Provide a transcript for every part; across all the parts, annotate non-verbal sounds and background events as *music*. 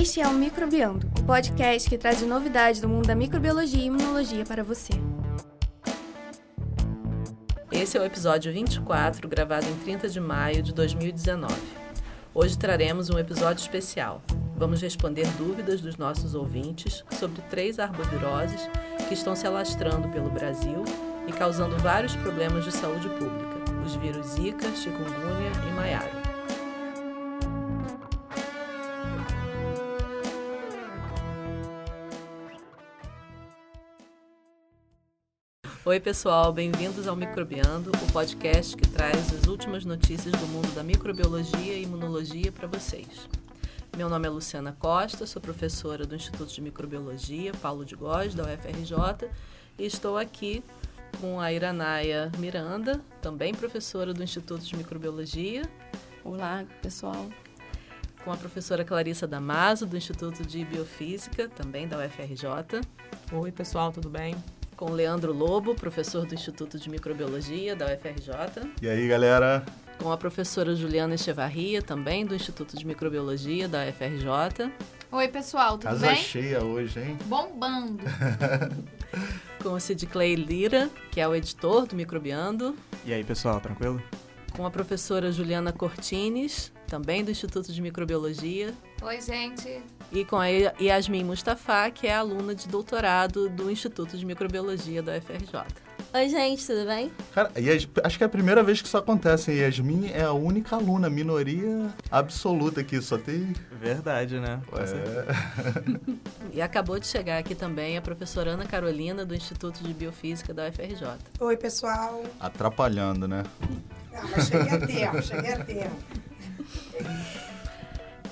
Este é o Microbiando, o podcast que traz novidades do mundo da microbiologia e imunologia para você. Esse é o episódio 24, gravado em 30 de maio de 2019. Hoje traremos um episódio especial. Vamos responder dúvidas dos nossos ouvintes sobre três arboviroses que estão se alastrando pelo Brasil e causando vários problemas de saúde pública: os vírus Zika, chikungunya e maiaro. Oi, pessoal, bem-vindos ao Microbiando, o podcast que traz as últimas notícias do mundo da microbiologia e imunologia para vocês. Meu nome é Luciana Costa, sou professora do Instituto de Microbiologia Paulo de Góes, da UFRJ, e estou aqui com a Iranaia Miranda, também professora do Instituto de Microbiologia. Olá, pessoal. Com a professora Clarissa Damaso, do Instituto de Biofísica, também da UFRJ. Oi, pessoal, tudo bem? Com Leandro Lobo, professor do Instituto de Microbiologia, da UFRJ. E aí, galera? Com a professora Juliana Echevarria, também do Instituto de Microbiologia, da UFRJ. Oi, pessoal, tudo Casa bem? cheia hoje, hein? Bombando. *laughs* Com o Sid Clay Lira, que é o editor do Microbiando. E aí, pessoal, tranquilo? Com a professora Juliana Cortines, também do Instituto de Microbiologia. Oi, gente. E com a Yasmin Mustafa, que é aluna de doutorado do Instituto de Microbiologia da UFRJ. Oi, gente, tudo bem? Cara, acho que é a primeira vez que isso acontece. hein? Yasmin é a única aluna, minoria absoluta aqui, só tem... Verdade, né? É... *laughs* E acabou de chegar aqui também a professora Ana Carolina, do Instituto de Biofísica da UFRJ. Oi, pessoal. Atrapalhando, né? Ah, mas cheguei a tempo, cheguei a tempo.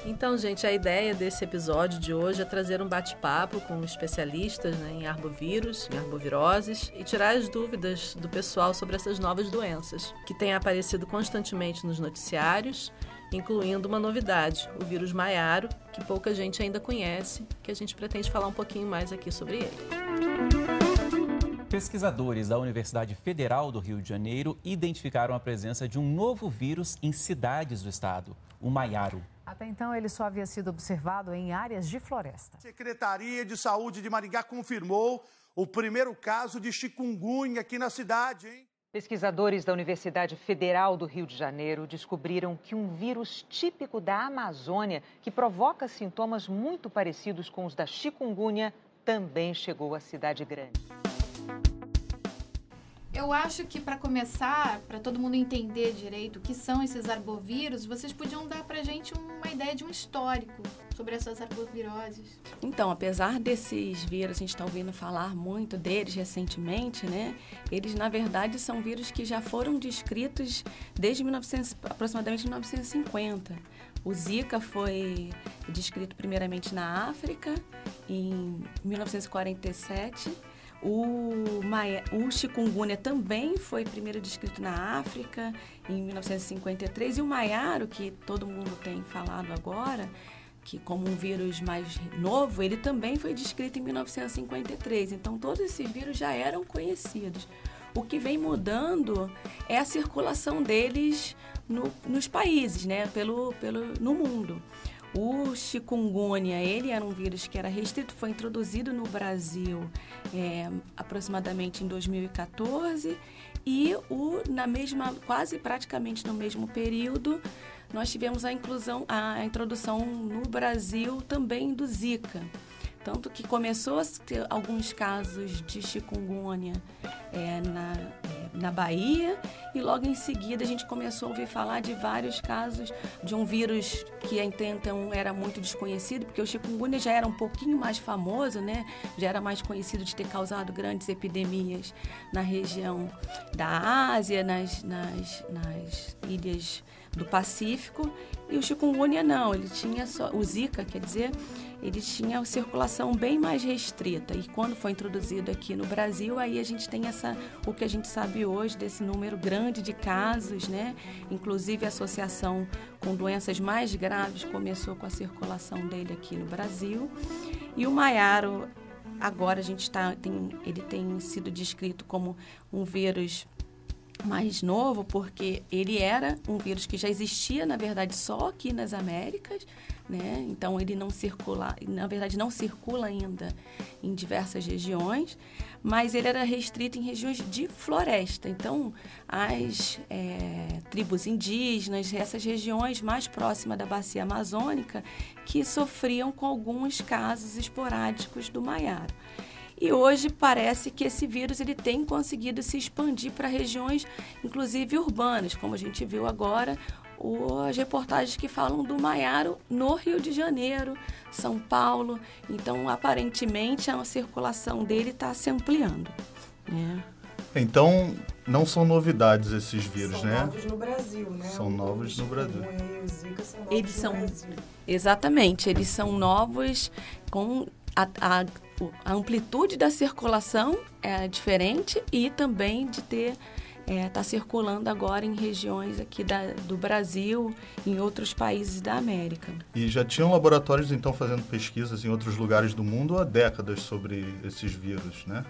Então, gente, a ideia desse episódio de hoje é trazer um bate-papo com especialistas né, em arbovírus, em arboviroses, e tirar as dúvidas do pessoal sobre essas novas doenças, que têm aparecido constantemente nos noticiários, incluindo uma novidade, o vírus Maiaro, que pouca gente ainda conhece, que a gente pretende falar um pouquinho mais aqui sobre ele. Pesquisadores da Universidade Federal do Rio de Janeiro identificaram a presença de um novo vírus em cidades do estado, o Maiaro. Até então, ele só havia sido observado em áreas de floresta. A Secretaria de Saúde de Maringá confirmou o primeiro caso de chikungunya aqui na cidade, hein? Pesquisadores da Universidade Federal do Rio de Janeiro descobriram que um vírus típico da Amazônia, que provoca sintomas muito parecidos com os da chikungunya, também chegou à cidade grande. Eu acho que para começar, para todo mundo entender direito o que são esses arbovírus, vocês podiam dar pra gente uma ideia de um histórico sobre essas arboviroses. Então, apesar desses vírus, a gente está ouvindo falar muito deles recentemente, né? Eles, na verdade, são vírus que já foram descritos desde 1900, aproximadamente 1950. O Zika foi descrito primeiramente na África, em 1947. O, Maia, o chikungunya também foi primeiro descrito na África, em 1953. E o maiaro, que todo mundo tem falado agora, que como um vírus mais novo, ele também foi descrito em 1953. Então, todos esses vírus já eram conhecidos. O que vem mudando é a circulação deles no, nos países, né? pelo, pelo, no mundo. O chikungunya, ele era um vírus que era restrito, foi introduzido no Brasil é, aproximadamente em 2014 e o, na mesma, quase praticamente no mesmo período, nós tivemos a inclusão, a introdução no Brasil também do Zika. Tanto que começou a ter alguns casos de chikungunya é, na, é, na Bahia e logo em seguida a gente começou a ouvir falar de vários casos de um vírus que até então era muito desconhecido, porque o chikungunya já era um pouquinho mais famoso, né? Já era mais conhecido de ter causado grandes epidemias na região da Ásia, nas, nas, nas ilhas do Pacífico. E o chikungunya não, ele tinha só, o Zika, quer dizer, ele tinha circulação bem mais restrita. E quando foi introduzido aqui no Brasil, aí a gente tem essa, o que a gente sabe hoje desse número grande de casos, né? Inclusive a associação com doenças mais graves começou com a circulação dele aqui no Brasil. E o Maiaro, agora a gente está, tem, ele tem sido descrito como um vírus mais novo porque ele era um vírus que já existia, na verdade, só aqui nas Américas, né? Então ele não circula, na verdade não circula ainda em diversas regiões, mas ele era restrito em regiões de floresta. Então as é, tribos indígenas, essas regiões mais próximas da bacia amazônica, que sofriam com alguns casos esporádicos do maiaro. E hoje parece que esse vírus ele tem conseguido se expandir para regiões, inclusive urbanas, como a gente viu agora, as reportagens que falam do Maiaro no Rio de Janeiro, São Paulo. Então, aparentemente, a circulação dele está se ampliando. Né? Então, não são novidades esses vírus, são né? São novos no Brasil, né? São novos no Brasil. Zika são novos eles no são, Brasil. Exatamente, eles são novos com a, a a amplitude da circulação é diferente e também de ter está é, tá circulando agora em regiões aqui da, do Brasil, em outros países da América. E já tinham laboratórios então fazendo pesquisas em outros lugares do mundo há décadas sobre esses vírus, né?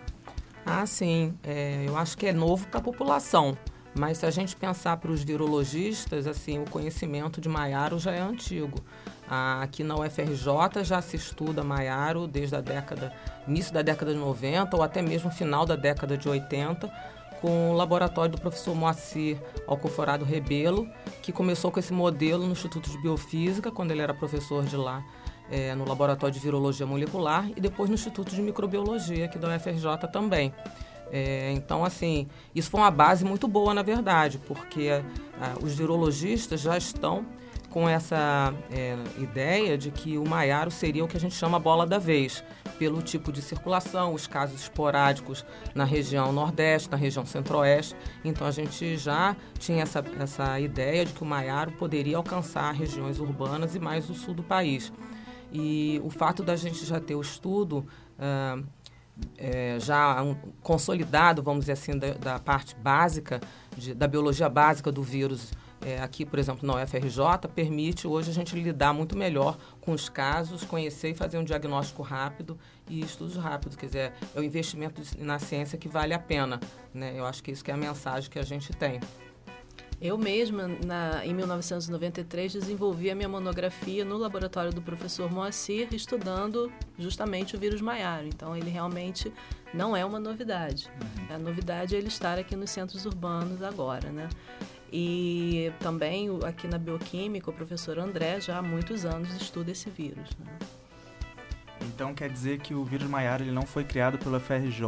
Ah, sim. É, eu acho que é novo para a população. Mas se a gente pensar para os virologistas, assim, o conhecimento de Maiaro já é antigo. Aqui na UFRJ já se estuda Maiaro desde a década, início da década de 90 ou até mesmo final da década de 80, com o laboratório do professor Moacir Alcoforado Rebelo, que começou com esse modelo no Instituto de Biofísica, quando ele era professor de lá, é, no Laboratório de Virologia Molecular, e depois no Instituto de Microbiologia, aqui da UFRJ também. É, então, assim, isso foi uma base muito boa, na verdade, porque ah, os virologistas já estão com essa é, ideia de que o Maiaro seria o que a gente chama bola da vez, pelo tipo de circulação, os casos esporádicos na região nordeste, na região centro-oeste. Então a gente já tinha essa, essa ideia de que o Maiaro poderia alcançar regiões urbanas e mais o sul do país. E o fato da gente já ter o estudo ah, é, já um, consolidado, vamos dizer assim, da, da parte básica, de, da biologia básica do vírus é, aqui, por exemplo, na UFRJ, permite hoje a gente lidar muito melhor com os casos, conhecer e fazer um diagnóstico rápido e estudos rápidos. Quer dizer, é o investimento na ciência que vale a pena. Né? Eu acho que isso que é a mensagem que a gente tem. Eu mesma, na, em 1993, desenvolvi a minha monografia no laboratório do professor Moacir, estudando justamente o vírus Maiaro. Então, ele realmente não é uma novidade. Uhum. A novidade é ele estar aqui nos centros urbanos agora, né? E também aqui na bioquímica, o professor André já há muitos anos estuda esse vírus. Né? Então quer dizer que o vírus Maiara ele não foi criado pela FRJ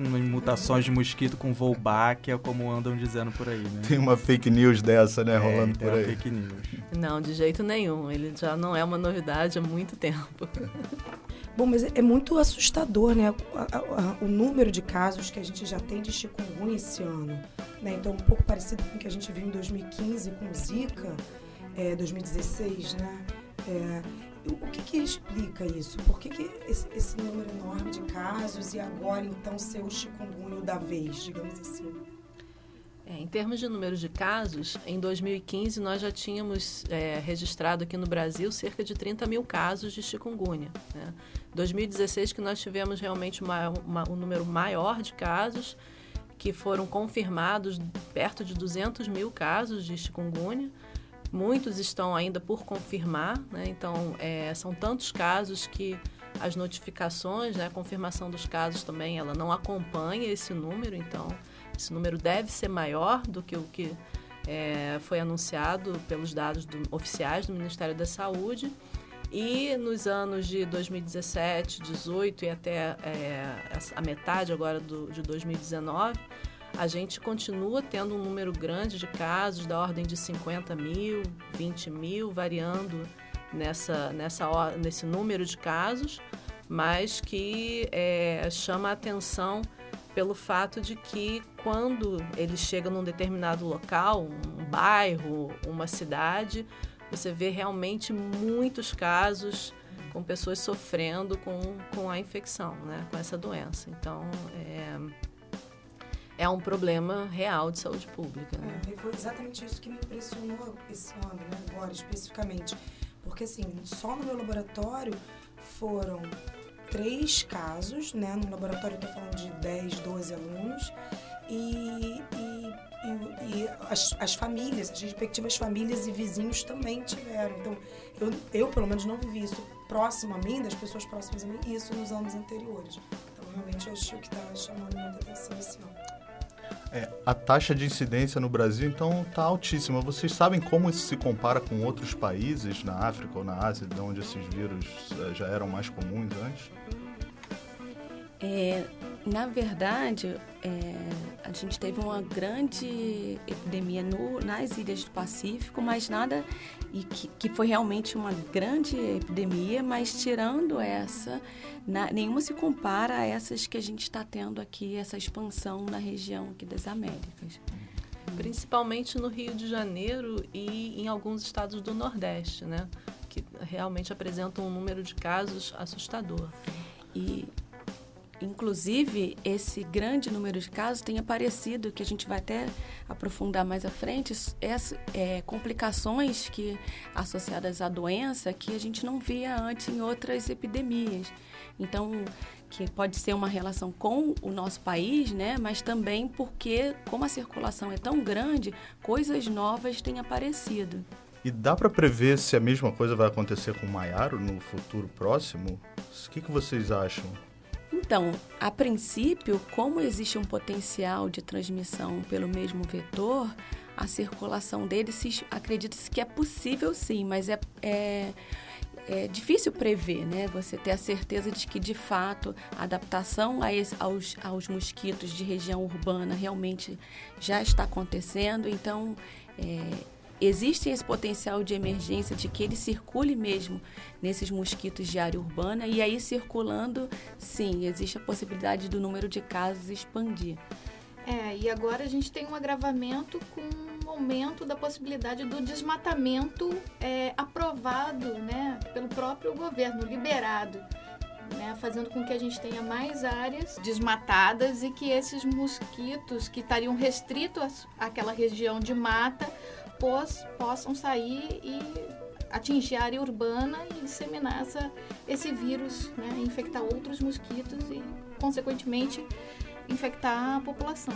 em mutações de mosquito com Wolbachia, como andam dizendo por aí, né? Tem uma fake news dessa, né, é, rolando por aí. fake news. Não, de jeito nenhum. Ele já não é uma novidade há muito tempo. *laughs* Bom, mas é muito assustador, né? O, número de casos que a gente já tem de chikungunya esse ano. Né? Então, um pouco parecido com o que a gente viu em 2015 com Zika, é, 2016, né? É, o que, que explica isso? Por que, que esse, esse, número enorme de casos e agora, então, ser o chikungunya da vez, digamos assim? É, em termos de números de casos, em 2015 nós já tínhamos é, registrado aqui no Brasil cerca de 30 mil casos de chikungunya. Né? 2016 que nós tivemos realmente uma, uma, um número maior de casos, que foram confirmados perto de 200 mil casos de chikungunya. Muitos estão ainda por confirmar, né? então é, são tantos casos que as notificações, né, a confirmação dos casos também, ela não acompanha esse número, então esse número deve ser maior do que o que é, foi anunciado pelos dados do, oficiais do Ministério da Saúde. E nos anos de 2017, 2018 e até é, a metade agora do, de 2019, a gente continua tendo um número grande de casos, da ordem de 50 mil, 20 mil, variando nessa, nessa, nesse número de casos, mas que é, chama a atenção pelo fato de que quando ele chega num determinado local, um bairro, uma cidade, você vê realmente muitos casos com pessoas sofrendo com, com a infecção, né, com essa doença. Então, é, é um problema real de saúde pública. Né? É, foi exatamente isso que me impressionou esse ano, né, agora especificamente. Porque, assim, só no meu laboratório foram três casos, né? No laboratório eu estou falando de 10, 12 alunos. E, e e, e as, as, famílias, as respectivas famílias e vizinhos também tiveram. Então, eu, eu pelo menos não vivi isso próximo a mim, das pessoas próximas a mim, isso nos anos anteriores. Então, realmente, eu acho que está chamando muita atenção esse ano. É, a taxa de incidência no Brasil, então, está altíssima. Vocês sabem como isso se compara com outros países na África ou na Ásia, de onde esses vírus eh, já eram mais comuns antes? É, na verdade, é, a gente teve uma grande epidemia no, nas ilhas do Pacífico, mas nada e que, que foi realmente uma grande epidemia, mas tirando essa, na, nenhuma se compara a essas que a gente está tendo aqui, essa expansão na região aqui das Américas. Principalmente no Rio de Janeiro e em alguns estados do Nordeste, né? Que realmente apresentam um número de casos assustador. E Inclusive, esse grande número de casos tem aparecido, que a gente vai até aprofundar mais à frente, essa, é, complicações que associadas à doença que a gente não via antes em outras epidemias. Então, que pode ser uma relação com o nosso país, né? Mas também porque, como a circulação é tão grande, coisas novas têm aparecido. E dá para prever se a mesma coisa vai acontecer com o Maiaro no futuro próximo? O que, que vocês acham? Então, a princípio, como existe um potencial de transmissão pelo mesmo vetor, a circulação dele se acredita-se que é possível sim, mas é, é, é, difícil prever, né? Você ter a certeza de que de fato a adaptação a esse, aos, aos mosquitos de região urbana realmente já está acontecendo. Então, é, existe esse potencial de emergência de que ele circule mesmo nesses mosquitos de área urbana e aí circulando, sim, existe a possibilidade do número de casos expandir. É, e agora a gente tem um agravamento com um aumento da possibilidade do desmatamento é, aprovado né, pelo próprio governo, liberado. Né, fazendo com que a gente tenha mais áreas desmatadas e que esses mosquitos que estariam restritos àquela região de mata pos, possam sair e atingir a área urbana e disseminar essa, esse vírus, né? infectar outros mosquitos e, consequentemente, infectar a população.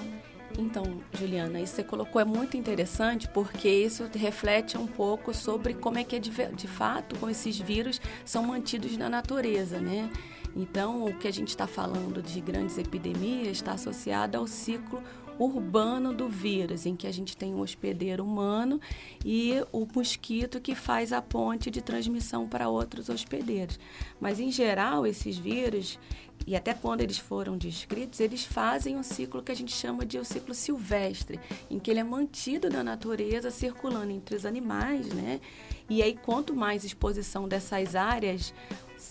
Então, Juliana, isso que você colocou é muito interessante porque isso reflete um pouco sobre como é que, é de, de fato, como esses vírus são mantidos na natureza, né? Então, o que a gente está falando de grandes epidemias está associado ao ciclo urbano do vírus, em que a gente tem um hospedeiro humano e o mosquito que faz a ponte de transmissão para outros hospedeiros. Mas, em geral, esses vírus, e até quando eles foram descritos, eles fazem um ciclo que a gente chama de o um ciclo silvestre, em que ele é mantido na natureza, circulando entre os animais, né? E aí, quanto mais exposição dessas áreas,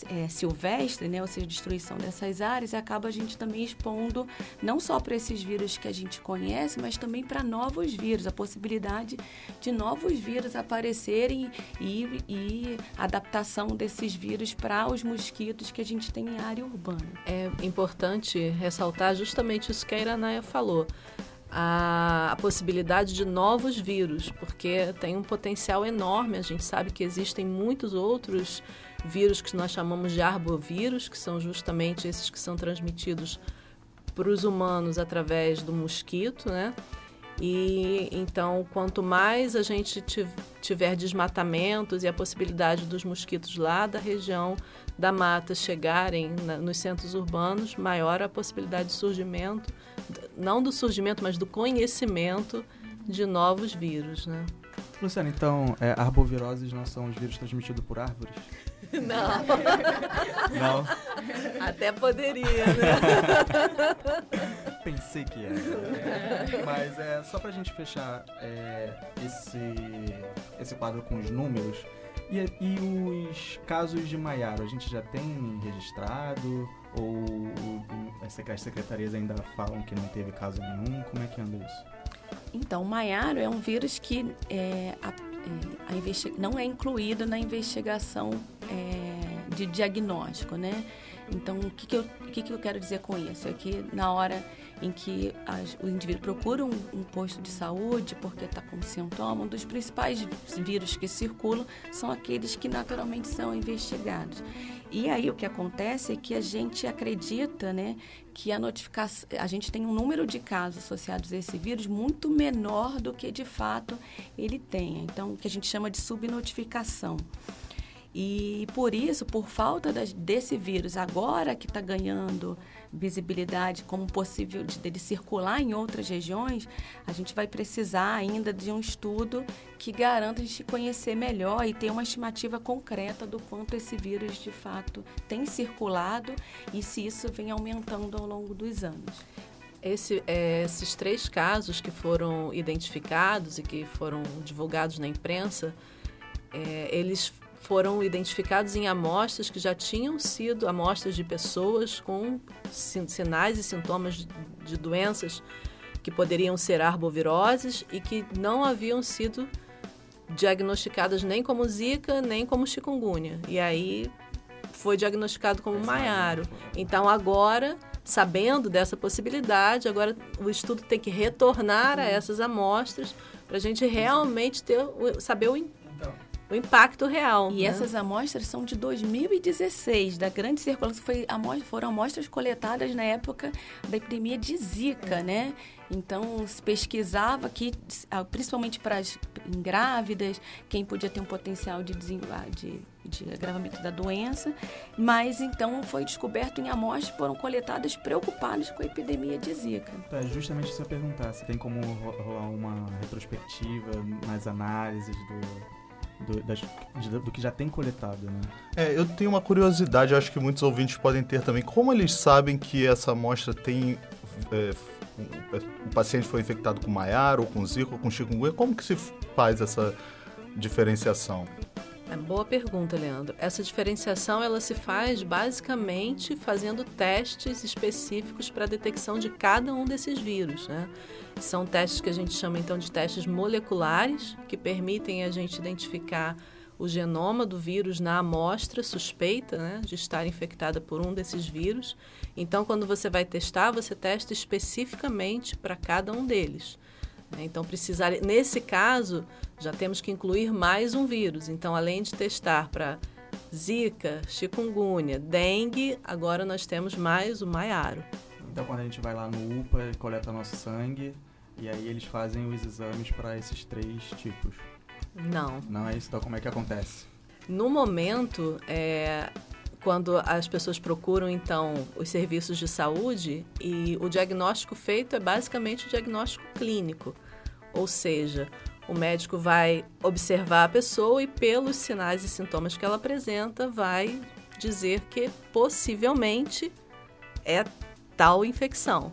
é, silvestre, né, ou seja, destruição dessas áreas, acaba a gente também expondo não só para esses vírus que a gente conhece, mas também para novos vírus, a possibilidade de novos vírus aparecerem e, e adaptação desses vírus para os mosquitos que a gente tem em área urbana. É importante ressaltar justamente isso que a Iranaia falou. A, a, possibilidade de novos vírus, porque tem um potencial enorme. A gente sabe que existem muitos outros vírus que nós chamamos de arbovírus, que são justamente esses que são transmitidos para os humanos através do mosquito, né? E então, quanto mais a gente tiver desmatamentos e a possibilidade dos mosquitos lá da região da mata chegarem na, nos centros urbanos, maior a possibilidade de surgimento, não do surgimento, mas do conhecimento de novos vírus, né? Luciana, então, é, arboviroses não são os vírus transmitidos por árvores? Não. Não? Até poderia, né? *laughs* Pensei que era. Mas é, só pra gente fechar é, esse, esse quadro com os números, e, e os casos de Maiaro, a gente já tem registrado? Ou as secretarias ainda falam que não teve caso nenhum? Como é que anda isso? Então, o Maiaro é um vírus que é, a, é, não é incluído na investigação é, de diagnóstico, né? Então, o que, que, eu, que, que eu quero dizer com isso? É que na hora em que o indivíduo procura um, um, posto de saúde porque está com sintoma, um dos principais vírus que circulam são aqueles que naturalmente são investigados. E aí o que acontece é que a gente acredita, né, que a notificação, a gente tem um número de casos associados a esse vírus muito menor do que de fato ele tem. Então, o que a gente chama de subnotificação. E por isso, por falta desse vírus, agora que está ganhando visibilidade como possível de, dele circular em outras regiões, a gente vai precisar ainda de um estudo que garanta a gente conhecer melhor e ter uma estimativa concreta do quanto esse vírus de fato tem circulado e se isso vem aumentando ao longo dos anos. Esse, é, esses três casos que foram identificados e que foram divulgados na imprensa, é, eles foram identificados em amostras que já tinham sido amostras de pessoas com sinais e sintomas de doenças que poderiam ser arboviroses e que não haviam sido diagnosticadas nem como zika, nem como chikungunya. E aí foi diagnosticado como maiaro. Então agora, sabendo dessa possibilidade, agora o estudo tem que retornar a essas amostras para a gente realmente ter, saber o o impacto real. E né? essas amostras são de 2016, da grande circulação. Foi amostra, foram amostras coletadas na época da epidemia de Zika, né? Então, se pesquisava que, ah, principalmente para as grávidas, quem podia ter um potencial de, de, de agravamento da doença, mas então foi descoberto em amostras que foram coletadas preocupadas com a epidemia de Zika. É justamente isso eu perguntar, se tem como rolar uma retrospectiva nas análises do, do, das, do, que já tem coletado, né? É, eu tenho uma curiosidade, acho que muitos ouvintes podem ter também. Como eles sabem que essa amostra tem... É, o paciente foi infectado com maiar ou com zika ou com chikungunya, como que se faz essa diferenciação? É boa pergunta, Leandro. Essa diferenciação ela se faz basicamente fazendo testes específicos para a detecção de cada um desses vírus, né? São testes que a gente chama então de testes moleculares, que permitem a gente identificar o genoma do vírus na amostra suspeita né, de estar infectada por um desses vírus. Então, quando você vai testar, você testa especificamente para cada um deles. Né? Então, precisar, nesse caso, já temos que incluir mais um vírus. Então, além de testar para Zika, chikungunya, dengue, agora nós temos mais o maiaro. Então, quando a gente vai lá no UPA, coleta nosso sangue e aí eles fazem os exames para esses três tipos. Não. Não é isso? Então, como é que acontece? No momento, é, quando as pessoas procuram então os serviços de saúde e o diagnóstico feito é basicamente o diagnóstico clínico, ou seja, o médico vai observar a pessoa e pelos sinais e sintomas que ela apresenta vai dizer que possivelmente é tal infecção.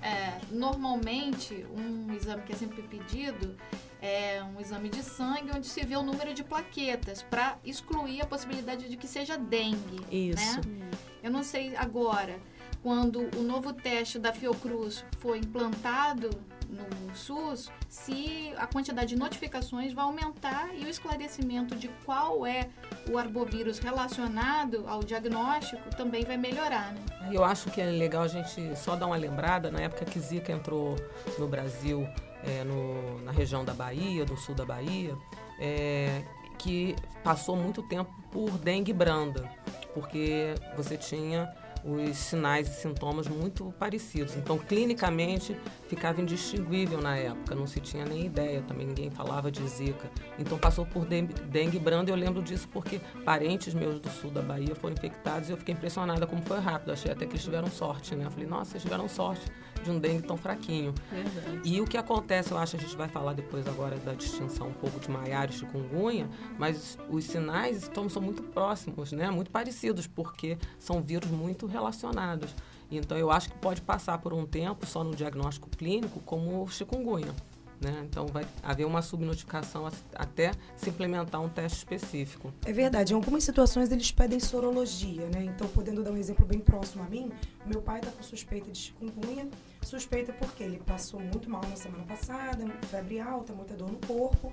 É, normalmente, um exame que é sempre pedido é um exame de sangue onde se vê o número de plaquetas para excluir a possibilidade de que seja dengue. Isso. Né? Eu não sei agora, quando o novo teste da Fiocruz foi implantado no SUS, se a quantidade de notificações vai aumentar e o esclarecimento de qual é o arbovírus relacionado ao diagnóstico também vai melhorar. Né? Eu acho que é legal a gente só dar uma lembrada, na época que Zika entrou no Brasil, é, no, na região da Bahia, do sul da Bahia, é, que passou muito tempo por dengue branda, porque você tinha os sinais e sintomas muito parecidos. Então, clinicamente, ficava indistinguível na época, não se tinha nem ideia, também ninguém falava de zika. Então, passou por dengue branda, eu lembro disso porque parentes meus do sul da Bahia foram infectados e eu fiquei impressionada como foi rápido. Achei até que eles tiveram sorte, né? Eu falei, nossa, eles tiveram sorte de um dengue tão fraquinho. Verdade. E o que acontece, eu acho, a gente vai falar depois agora da distinção um pouco de maiara e chikungunya, mas os sinais são muito próximos, né? Muito parecidos, porque são vírus muito relacionados. Então, eu acho que pode passar por um tempo só no diagnóstico clínico como chikungunya. Né? Então vai haver uma subnotificação até se implementar um teste específico. É verdade. Em algumas situações eles pedem sorologia, né? Então, podendo dar um exemplo bem próximo a mim, meu pai está com suspeita de chikungunya. Suspeita porque ele passou muito mal na semana passada, febre alta, muita dor no corpo.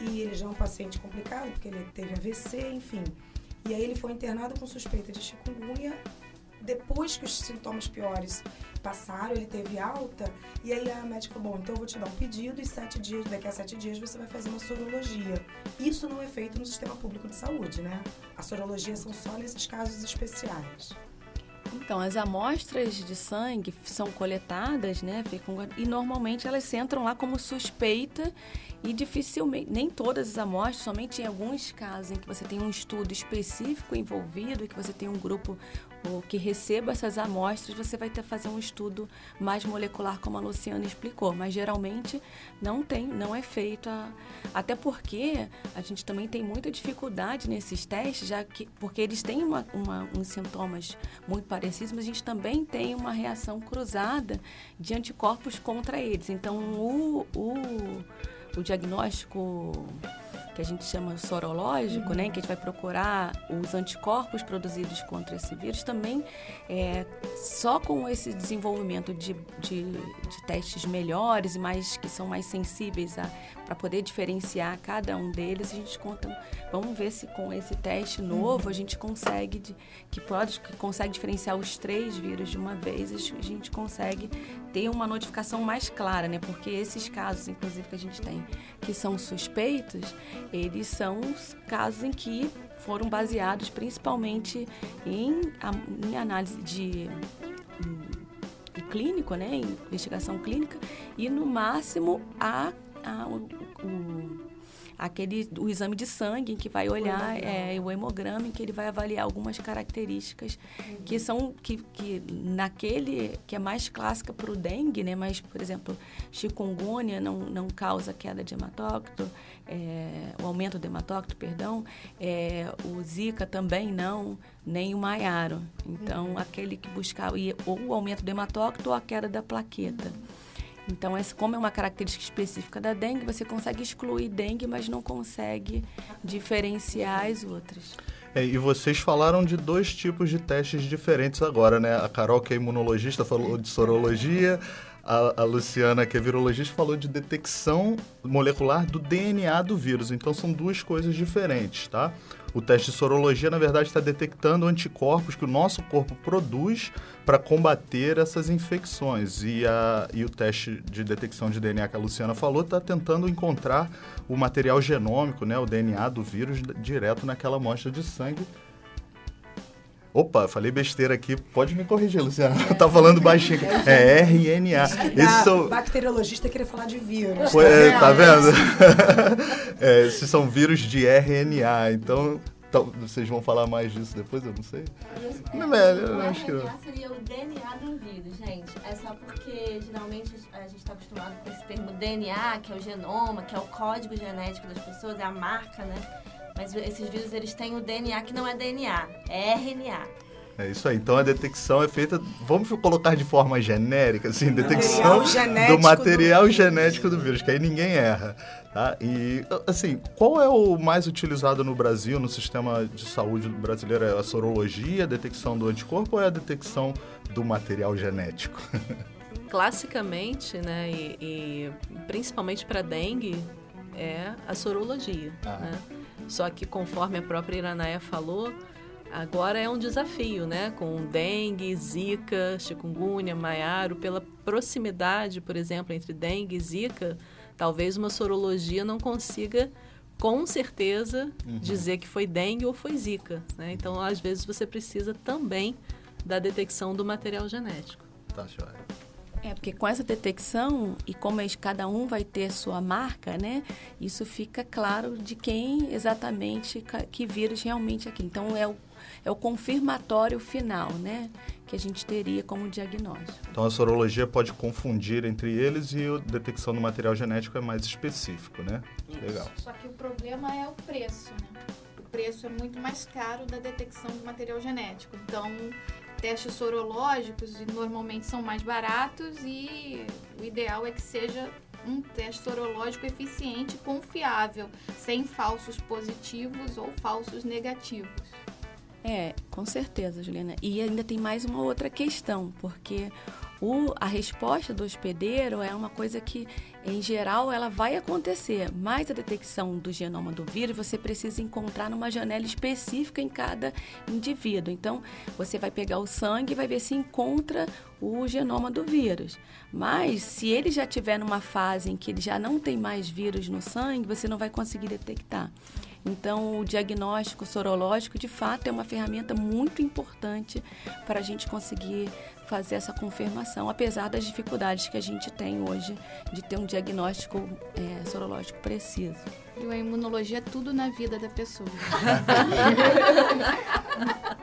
E ele já é um paciente complicado, porque ele teve AVC, enfim. E aí ele foi internado com suspeita de chikungunya depois que os sintomas piores passaram, ele teve alta, e aí a médica falou, bom, então eu vou te dar um pedido e sete dias, daqui a sete dias você vai fazer uma sorologia. Isso não é feito no sistema público de saúde, né? A sorologia são só nesses casos especiais. Então, as amostras de sangue são coletadas, né? E normalmente elas entram lá como suspeita e dificilmente, nem todas as amostras, somente em alguns casos em que você tem um estudo específico envolvido, que você tem um grupo o que receba essas amostras, você vai ter que fazer um estudo mais molecular, como a Luciana explicou. Mas geralmente não tem, não é feito. A, até porque a gente também tem muita dificuldade nesses testes, já que porque eles têm uma, uma, uns sintomas muito parecidos, mas a gente também tem uma reação cruzada de anticorpos contra eles. Então o, o o diagnóstico que a gente chama sorológico, uhum. né, que a gente vai procurar os anticorpos produzidos contra esse vírus, também é, só com esse desenvolvimento de, de, de testes melhores e mais que são mais sensíveis para poder diferenciar cada um deles, a gente conta, vamos ver se com esse teste novo a gente consegue de, que pode que consegue diferenciar os três vírus de uma vez, a gente consegue ter uma notificação mais clara, né? Porque esses casos, inclusive que a gente tem, que são suspeitos, eles são os casos em que foram baseados principalmente em, em análise de em, em clínico, né, em investigação clínica, e no máximo a, a o, o aquele o exame de sangue que vai olhar o é, o hemograma em que ele vai avaliar algumas características uhum. que são que, que naquele que é mais clássica para o dengue né mas por exemplo chikungunya não, não causa queda de hematócrito é, o aumento do hematócrito perdão é, o zika também não nem o maiaro então uhum. aquele que buscava ou o aumento do hematócrito ou a queda da plaqueta então, essa, como é uma característica específica da dengue, você consegue excluir dengue, mas não consegue diferenciar as outras. É, e vocês falaram de dois tipos de testes diferentes agora, né? A Carol, que é imunologista, falou de sorologia. A, a, Luciana, que é virologista, falou de detecção molecular do DNA do vírus. Então são duas coisas diferentes, tá? O teste de sorologia, na verdade, está detectando anticorpos que o nosso corpo produz para combater essas infecções. E, a, e o teste de detecção de DNA que a Luciana falou está tentando encontrar o material genômico, né, o DNA do vírus, direto naquela amostra de sangue Opa, falei besteira aqui. Pode me corrigir, Luciana. *laughs* É. tá falando baixinho. É RNA. Esse são... Bacteriologista queria falar de vírus. Tá, é, tá vendo? *laughs* é, esses são vírus de RNA. Então, vocês vão falar mais disso depois? Eu não sei. É, não, é, eu acho que não. seria o DNA do vírus, gente. É só porque geralmente a gente está acostumado com esse termo DNA, que é o genoma, que é o código genético das pessoas, é a marca, né? Mas esses vírus eles têm o DNA que não é DNA, é RNA. É isso aí. Então a detecção é feita, vamos colocar de forma genérica, assim, detecção do material do... genético do vírus, que aí ninguém erra. Tá? E, assim, qual é o mais utilizado no Brasil, no sistema de saúde brasileiro? É a sorologia, a detecção do anticorpo ou é a detecção do material genético? *laughs* Classicamente, né, e, e principalmente para dengue, é a sorologia, ah. né? Só que conforme a própria Iranaia falou, agora é um desafio, né? Com dengue, zika, chikungunya, maiaro, pela proximidade, por exemplo, entre dengue e zika, talvez uma sorologia não consiga com certeza uhum. dizer que foi dengue ou foi zika, né? Então, às vezes você precisa também da detecção do material genético. Tá, joia. É, porque com essa detecção, e como cada um vai ter sua marca, né? Isso fica claro de quem exatamente que vírus realmente aqui. Então, é o, é o confirmatório final, né? Que a gente teria como diagnóstico. Então, a sorologia pode confundir entre eles e a detecção do material genético é mais específico, né? Isso. Legal. Só que o problema é o preço, né? O preço é muito mais caro da detecção do material genético. Então, testes sorológicos normalmente são mais baratos e o ideal é que seja um teste sorológico eficiente, confiável, sem falsos positivos ou falsos negativos. É, com certeza, Juliana. E ainda tem mais uma outra questão, porque O, a resposta do hospedeiro é uma coisa que, em geral, ela vai acontecer, mas a detecção do genoma do vírus você precisa encontrar numa janela específica em cada indivíduo. Então, você vai pegar o sangue e vai ver se encontra o genoma do vírus. Mas, se ele já estiver numa fase em que ele já não tem mais vírus no sangue, você não vai conseguir detectar. Então, o diagnóstico sorológico, de fato, é uma ferramenta muito importante para a gente conseguir fazer essa confirmação, apesar das dificuldades que a gente tem hoje de ter um diagnóstico é, sorológico preciso. E a imunologia é tudo na vida da pessoa. *laughs*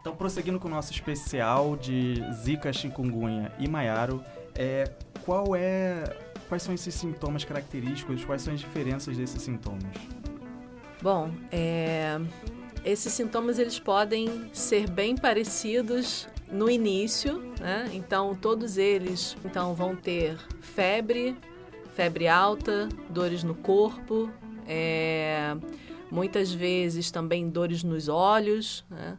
então, prosseguindo com o nosso especial de Zika, chikungunya e Maiaro, é, qual é, quais são esses sintomas característicos, quais são as diferenças desses sintomas? Bom, é, esses sintomas eles podem ser bem parecidos no início, né? Então todos eles então vão ter febre, febre alta, dores no corpo, é, muitas vezes também dores nos olhos, né?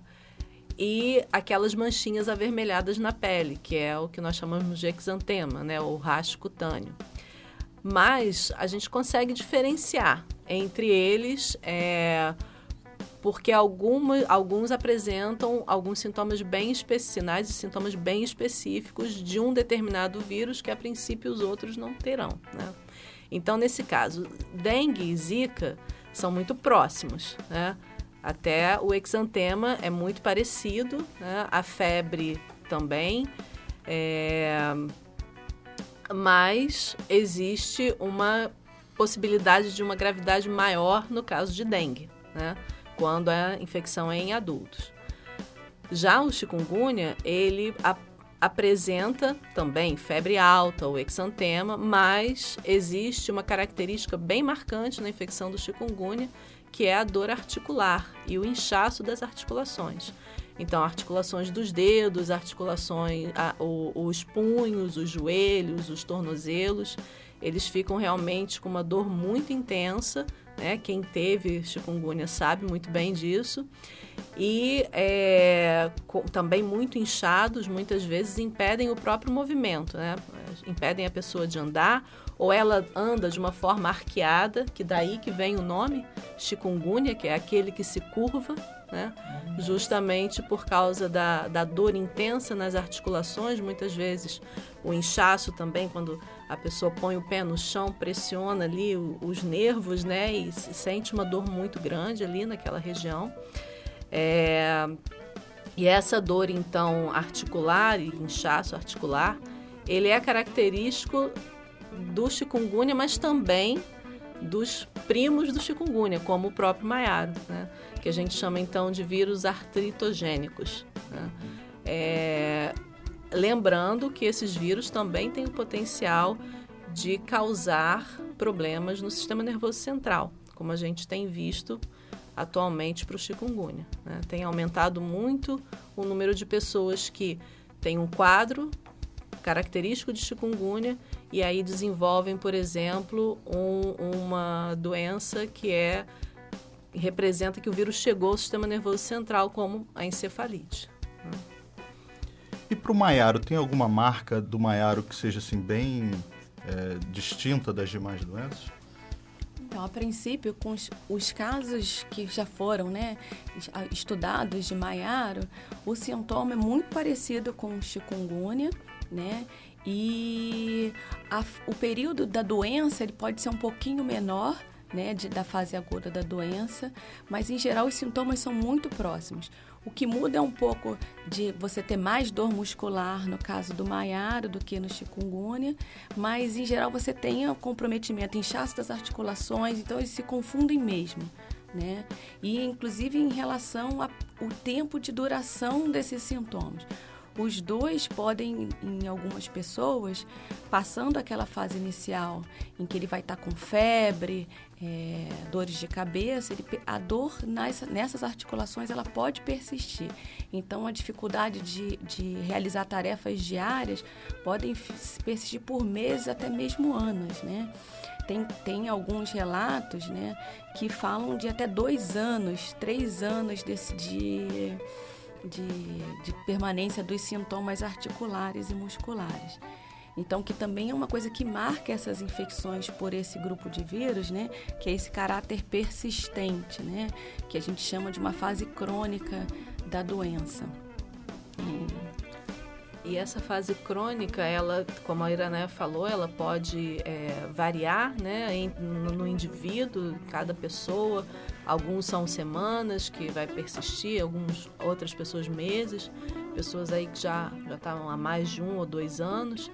e aquelas manchinhas avermelhadas na pele, que é o que nós chamamos de exantema, né? o rastro cutâneo. Mas a gente consegue diferenciar entre eles. É, porque alguma, alguns apresentam alguns sintomas bem sinais e sintomas bem específicos de um determinado vírus que a princípio os outros não terão. Né? Então, nesse caso, dengue e zika são muito próximos. Né? Até o exantema é muito parecido, né? a febre também. É... Mas existe uma possibilidade de uma gravidade maior no caso de dengue. Né? Quando a infecção é em adultos. Já o chikungunya, ele a, apresenta também febre alta ou exantema, mas existe uma característica bem marcante na infecção do chikungunya, que é a dor articular e o inchaço das articulações. Então, articulações dos dedos, articulações, a, o, os punhos, os joelhos, os tornozelos, eles ficam realmente com uma dor muito intensa, né? Quem teve chikungunya sabe muito bem disso. E é, com, também muito inchados, muitas vezes impedem o próprio movimento, né? impedem a pessoa de andar, ou ela anda de uma forma arqueada, que daí que vem o nome chikungunya, que é aquele que se curva, né? justamente por causa da, da dor intensa nas articulações, muitas vezes o inchaço também, quando a pessoa põe o pé no chão, pressiona ali os nervos, né, e sente uma dor muito grande ali naquela região. É, e essa dor, então, articular e inchaço articular, ele é característico do chikungunya, mas também dos primos do chikungunya, como o próprio maiaro, né? que a gente chama então de vírus artritogênicos. Né? É, lembrando que esses vírus também têm o potencial de causar problemas no sistema nervoso central, como a gente tem visto atualmente para o chikungunya. Né? Tem aumentado muito o número de pessoas que têm um quadro característico de chikungunya e aí desenvolvem, por exemplo, um, uma doença que é representa que o vírus chegou ao sistema nervoso central, como a encefalite. Né? E para o Maiaro, tem alguma marca do Maiaro que seja assim bem é, distinta das demais doenças? Então, a princípio, com os, os, casos que já foram né, estudados de Maiaro, o sintoma é muito parecido com chikungunya, né? E a, o período da doença ele pode ser um pouquinho menor, né, de, da fase aguda da doença, mas em geral os sintomas são muito próximos. O que muda é um pouco de você ter mais dor muscular no caso do maiaro do que no chikungunya, mas em geral você tem o comprometimento, inchaço das articulações, então eles se confundem mesmo. Né? E inclusive em relação ao tempo de duração desses sintomas. Os dois podem, em algumas pessoas, passando aquela fase inicial em que ele vai estar com febre, é, dores de cabeça, ele, a dor nas, nessas articulações ela pode persistir. Então, a dificuldade de, de realizar tarefas diárias podem persistir por meses, até mesmo anos, né? Tem, tem alguns relatos né, que falam de até dois anos, três anos desse, de de, de permanência dos sintomas articulares e musculares. Então, que também é uma coisa que marca essas infecções por esse grupo de vírus, né? Que é esse caráter persistente, né? Que a gente chama de uma fase crônica da doença. E essa fase crônica, ela, como a Irané falou, ela pode é, variar né, no indivíduo, cada pessoa. Alguns são semanas que vai persistir, alguns outras pessoas meses, pessoas aí que já já estavam há mais de um ou dois anos.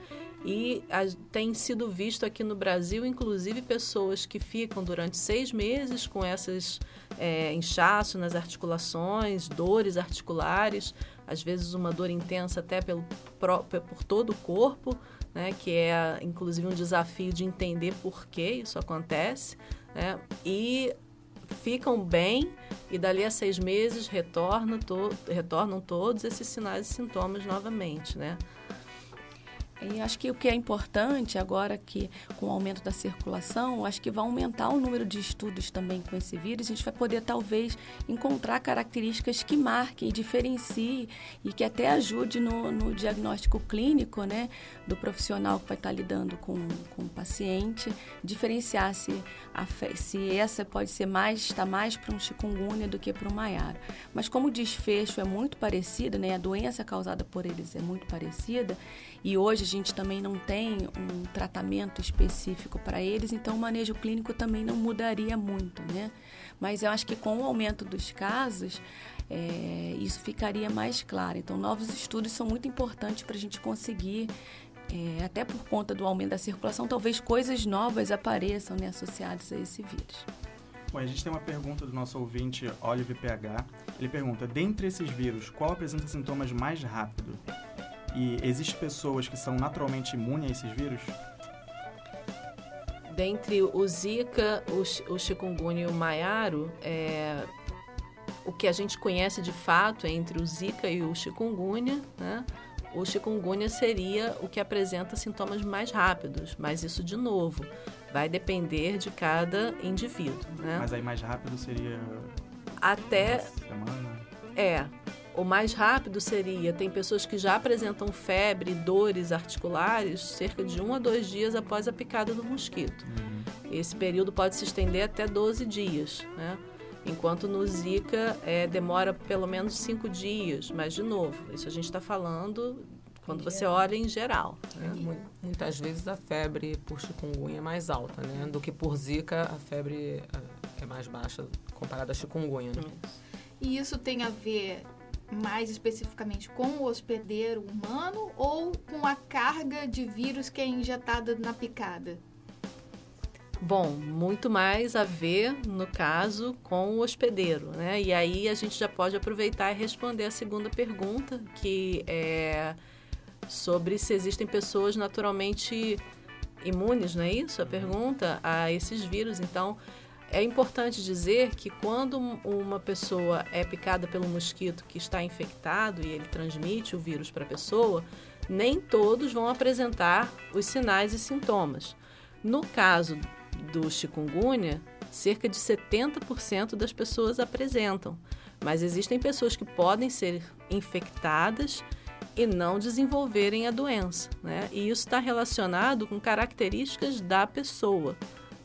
E a, tem sido visto aqui no Brasil, inclusive, pessoas que ficam durante seis meses com esses é, inchaço nas articulações, dores articulares, às vezes uma dor intensa até pelo, por todo o corpo, né, que é inclusive um desafio de entender por que isso acontece, né, e ficam bem e dali a seis meses retornam, to retornam todos esses sinais e sintomas novamente, né? E acho que o que é importante agora que com o aumento da circulação, acho que vai aumentar o número de estudos também com esse vírus. A gente vai poder talvez encontrar características que marquem, diferenciem e que até ajude no, no diagnóstico clínico, né, do profissional que vai estar lidando com, com o paciente, diferenciar se, a, se essa pode ser mais está mais para um chikungunya do que para um maiara. Mas como o desfecho é muito parecido, né, a doença causada por eles é muito parecida e hoje a gente também não tem um tratamento específico para eles, então o manejo clínico também não mudaria muito, né? Mas eu acho que com o aumento dos casos, é, isso ficaria mais claro. Então, novos estudos são muito importantes para a gente conseguir, é, até por conta do aumento da circulação, talvez coisas novas apareçam né, associadas a esse vírus. Bom, a gente tem uma pergunta do nosso ouvinte, Olive PH. Ele pergunta: dentre esses vírus, qual apresenta sintomas mais rápido? E existem pessoas que são naturalmente imunes a esses vírus? Dentre o Zika, o, o chikungunya e o maiaro, é, o que a gente conhece de fato entre o Zika e o chikungunya, né? O chikungunya seria o que apresenta sintomas mais rápidos, mas isso de novo vai depender de cada indivíduo, né? Mas aí mais rápido seria até semana. É, o mais rápido seria, tem pessoas que já apresentam febre, dores articulares, cerca de um a dois dias após a picada do mosquito. Uhum. Esse período pode se estender até 12 dias, né? Enquanto no Zika é, demora pelo menos cinco dias, mas de novo, isso a gente está falando quando você olha em geral. Né? Muitas vezes a febre por chikungunya é mais alta, né? Do que por Zika, a febre é, é mais baixa comparada a chikungunya. Né? E isso tem a ver mais especificamente com o hospedeiro humano ou com a carga de vírus que é injetada na picada? Bom, muito mais a ver, no caso, com o hospedeiro, né? E aí a gente já pode aproveitar e responder a segunda pergunta, que é sobre se existem pessoas naturalmente imunes, não é isso? A pergunta a esses vírus. Então, é importante dizer que quando uma pessoa é picada pelo mosquito que está infectado e ele transmite o vírus para a pessoa, nem todos vão apresentar os sinais e sintomas. No caso do chikungunya, cerca de 70% das pessoas apresentam, mas existem pessoas que podem ser infectadas e não desenvolverem a doença, né? E isso está relacionado com características da pessoa,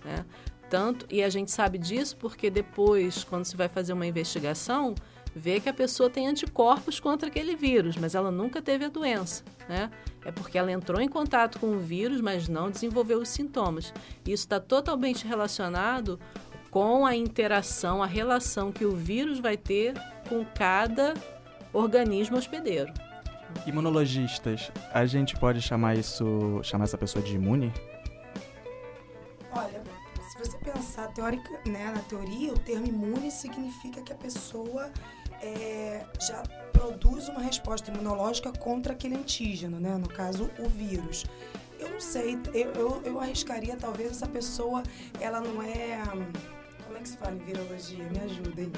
né? Tanto, e a gente sabe disso porque depois, quando se vai fazer uma investigação, vê que a pessoa tem anticorpos contra aquele vírus, mas ela nunca teve a doença, né? É porque ela entrou em contato com o vírus, mas não desenvolveu os sintomas. Isso está totalmente relacionado com a interação, a relação que o vírus vai ter com cada organismo hospedeiro. Imunologistas, a gente pode chamar isso, chamar essa pessoa de imune? Pensar teórica, né, na teoria, o termo imune significa que a pessoa é, já produz uma resposta imunológica contra aquele antígeno, né? No caso, o vírus. Eu não sei, eu, eu, eu arriscaria talvez essa pessoa, ela não é. Como é que se fala em virologia? Me ajudem.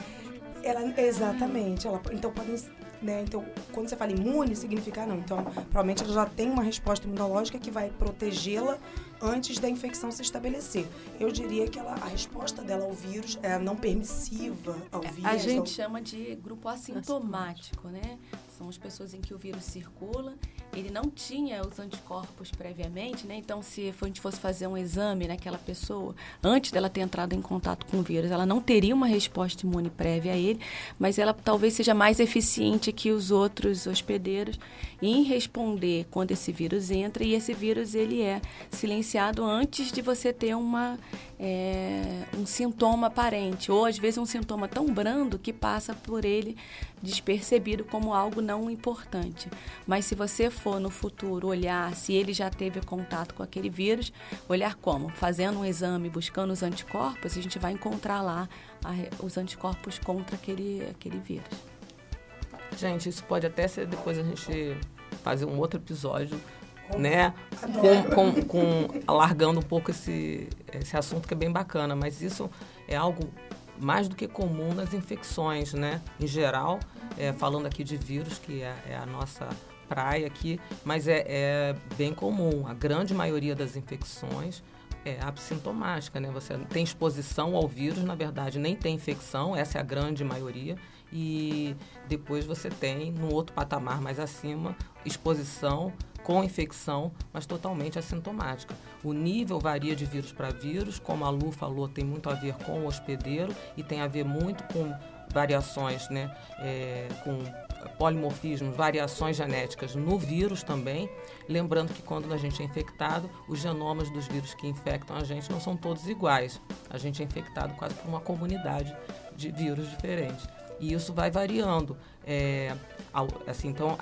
Ela, exatamente. Ela, então podem Né? Então, quando você fala imune, significa não. Então, provavelmente ela já tem uma resposta imunológica que vai protegê-la antes da infecção se estabelecer. Eu diria que ela, a resposta dela ao vírus é não permissiva ao vírus. A gente chama de grupo assintomático, né? São as pessoas em que o vírus circula ele não tinha os anticorpos previamente, né? Então, se a gente fosse fazer um exame naquela pessoa, antes dela ter entrado em contato com o vírus, ela não teria uma resposta imune prévia a ele, mas ela talvez seja mais eficiente que os outros hospedeiros em responder quando esse vírus entra e esse vírus ele é silenciado antes de você ter uma é, um sintoma aparente ou às vezes um sintoma tão brando que passa por ele despercebido como algo não importante. Mas se você for no futuro olhar se ele já teve contato com aquele vírus, olhar como? Fazendo um exame, buscando os anticorpos, a gente vai encontrar lá a, os anticorpos contra aquele, aquele vírus. Gente, isso pode até ser depois a gente fazer um outro episódio né? Com, com, com, alargando um pouco esse, esse assunto que é bem bacana, mas isso é algo mais do que comum nas infecções, né? Em geral, é, falando aqui de vírus, que é, é a nossa praia aqui, mas é, é, bem comum. A grande maioria das infecções é assintomática, né? Você tem exposição ao vírus, na verdade, nem tem infecção, essa é a grande maioria. E depois você tem, no outro patamar mais acima, exposição com infecção, mas totalmente assintomática. O nível varia de vírus para vírus, como a Lu falou, tem muito a ver com o hospedeiro e tem a ver muito com variações, né, é, com polimorfismos, variações genéticas no vírus também. Lembrando que quando a gente é infectado, os genomas dos vírus que infectam a gente não são todos iguais. A gente é infectado quase por uma comunidade de vírus diferentes. E isso vai variando. É, assim, então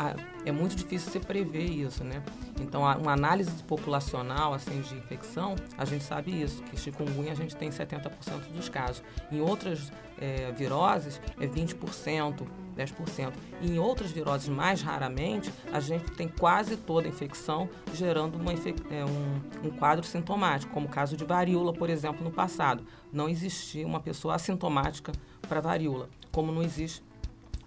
é muito difícil você prever isso, né? Então, uma análise populacional assim de infecção, a gente sabe isso, que chikungunya a gente tem 70% dos casos. Em outras é, viroses é 20%, 10%. E em outras viroses, mais raramente, a gente tem quase toda a infecção gerando uma, é, um, um quadro sintomático, como o caso de varíola, por exemplo, no passado. Não existia uma pessoa assintomática para varíola, como não existe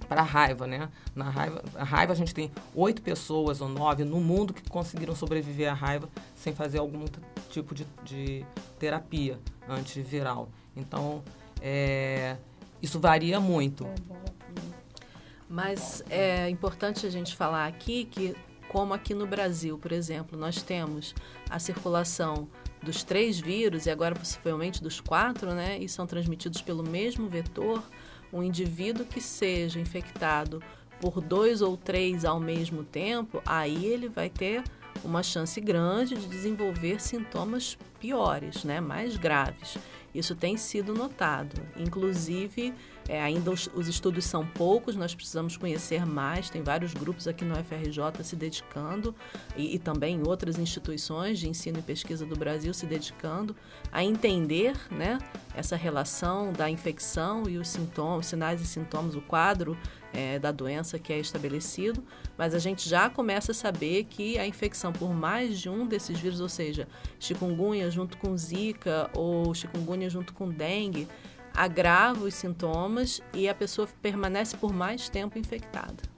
para a raiva, né? Na raiva, a raiva a gente tem oito pessoas ou nove no mundo que conseguiram sobreviver à raiva sem fazer algum tipo de, de terapia antiviral. Então, é, isso varia muito. Mas é importante a gente falar aqui que, como aqui no Brasil, por exemplo, nós temos a circulação dos três vírus e agora possivelmente dos quatro, né? E são transmitidos pelo mesmo vetor um indivíduo que seja infectado por dois ou três ao mesmo tempo, aí ele vai ter uma chance grande de desenvolver sintomas piores, né, mais graves. Isso tem sido notado. Inclusive, é, ainda os, os, estudos são poucos, nós precisamos conhecer mais. Tem vários grupos aqui no FRJ se dedicando e, e também outras instituições de ensino e pesquisa do Brasil se dedicando a entender né, essa relação da infecção e os sintomas, sinais e sintomas, o quadro é, da doença que é estabelecido, mas a gente já começa a saber que a infecção por mais de um desses vírus, ou seja, chikungunya junto com zika ou chikungunya junto com dengue, agrava os sintomas e a pessoa permanece por mais tempo infectada.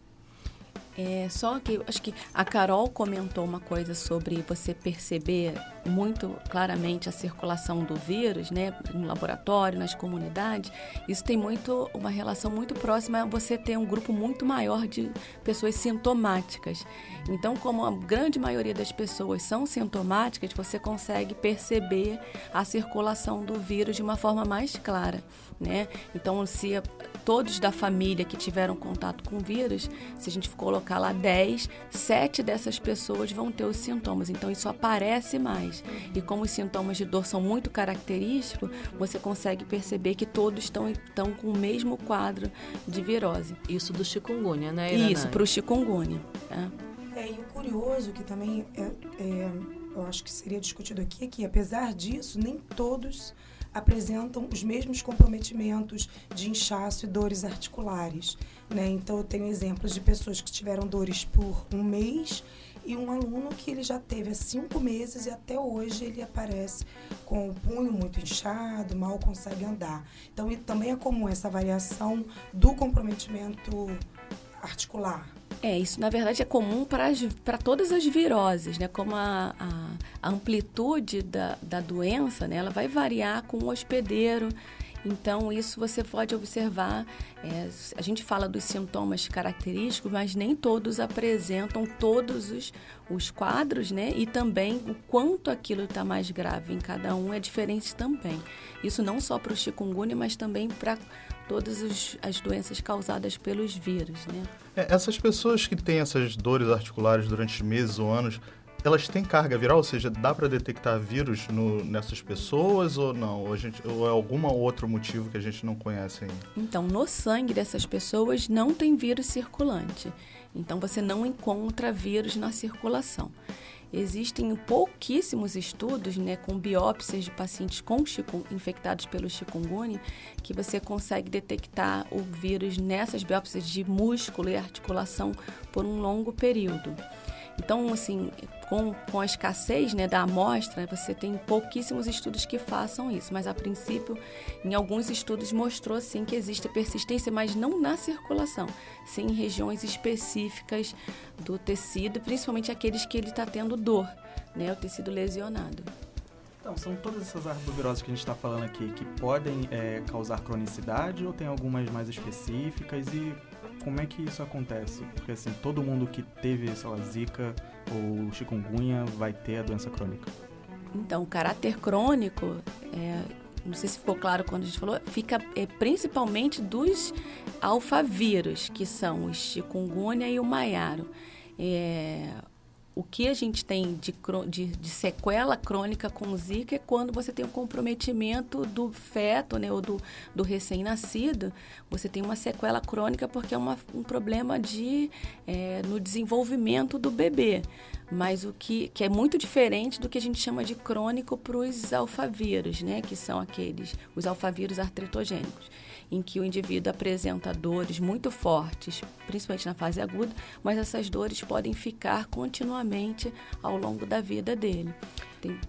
É, só que acho que a Carol comentou uma coisa sobre você perceber muito claramente a circulação do vírus, né, no laboratório, nas comunidades. Isso tem muito uma relação muito próxima a você ter um grupo muito maior de pessoas sintomáticas. Então, como a grande maioria das pessoas são sintomáticas, você consegue perceber a circulação do vírus de uma forma mais clara, né? Então, se todos da família que tiveram contato com o vírus, se a gente colocar lá 10, 7 dessas pessoas vão ter os sintomas. Então isso aparece mais. E como os sintomas de dor são muito característicos, você consegue perceber que todos estão, estão com o mesmo quadro de virose. Isso do chikungunya, né? Irana? Isso, para o chikungunya. É. é, e o curioso que também é, é, eu acho que seria discutido aqui é que, apesar disso, nem todos apresentam os mesmos comprometimentos de inchaço e dores articulares. Né? Então, eu tenho exemplos de pessoas que tiveram dores por um mês e um aluno que ele já teve há cinco meses e até hoje ele aparece com o punho muito inchado, mal consegue andar. Então, também é comum essa variação do comprometimento articular? É, isso na verdade é comum para todas as viroses, né? Como a, a, a amplitude da, da doença, né? Ela vai variar com o hospedeiro. Então, isso você pode observar. É, a gente fala dos sintomas característicos, mas nem todos apresentam todos os, os quadros, né? E também o quanto aquilo está mais grave em cada um é diferente também. Isso não só para o chikungunya, mas também para todas os, as doenças causadas pelos vírus, né? É, essas pessoas que têm essas dores articulares durante meses ou anos, elas têm carga viral? Ou seja, dá para detectar vírus no, nessas pessoas ou não? Ou, gente, ou é algum outro motivo que a gente não conhece ainda? Então, no sangue dessas pessoas não tem vírus circulante. Então, você não encontra vírus na circulação. Existem pouquíssimos estudos né, com biópsias de pacientes com chikungunya, infectados pelo chikungunya que você consegue detectar o vírus nessas biópsias de músculo e articulação por um longo período. Então, assim, com, com a escassez né, da amostra, você tem pouquíssimos estudos que façam isso, mas a princípio, em alguns estudos mostrou sim que existe persistência, mas não na circulação, sim em regiões específicas do tecido, principalmente aqueles que ele está tendo dor, né, o tecido lesionado. Então, são todas essas arboviroses que a gente está falando aqui que podem é, causar cronicidade ou tem algumas mais específicas e como é que isso acontece? Porque assim, todo mundo que teve, sei lá, zika ou chikungunya vai ter a doença crônica. Então, o caráter crônico, é, não sei se ficou claro quando a gente falou, fica é, principalmente dos alfavírus, que são o chikungunya e o maiaro. É, o que a gente tem de, de, de, sequela crônica com Zika é quando você tem um comprometimento do feto, né, ou do, do recém-nascido, você tem uma sequela crônica porque é uma, um problema de, é, no desenvolvimento do bebê. Mas o que, que é muito diferente do que a gente chama de crônico para os alfavírus, né, que são aqueles, os alfavírus artritogênicos em que o indivíduo apresenta dores muito fortes, principalmente na fase aguda, mas essas dores podem ficar continuamente ao longo da vida dele. Tem...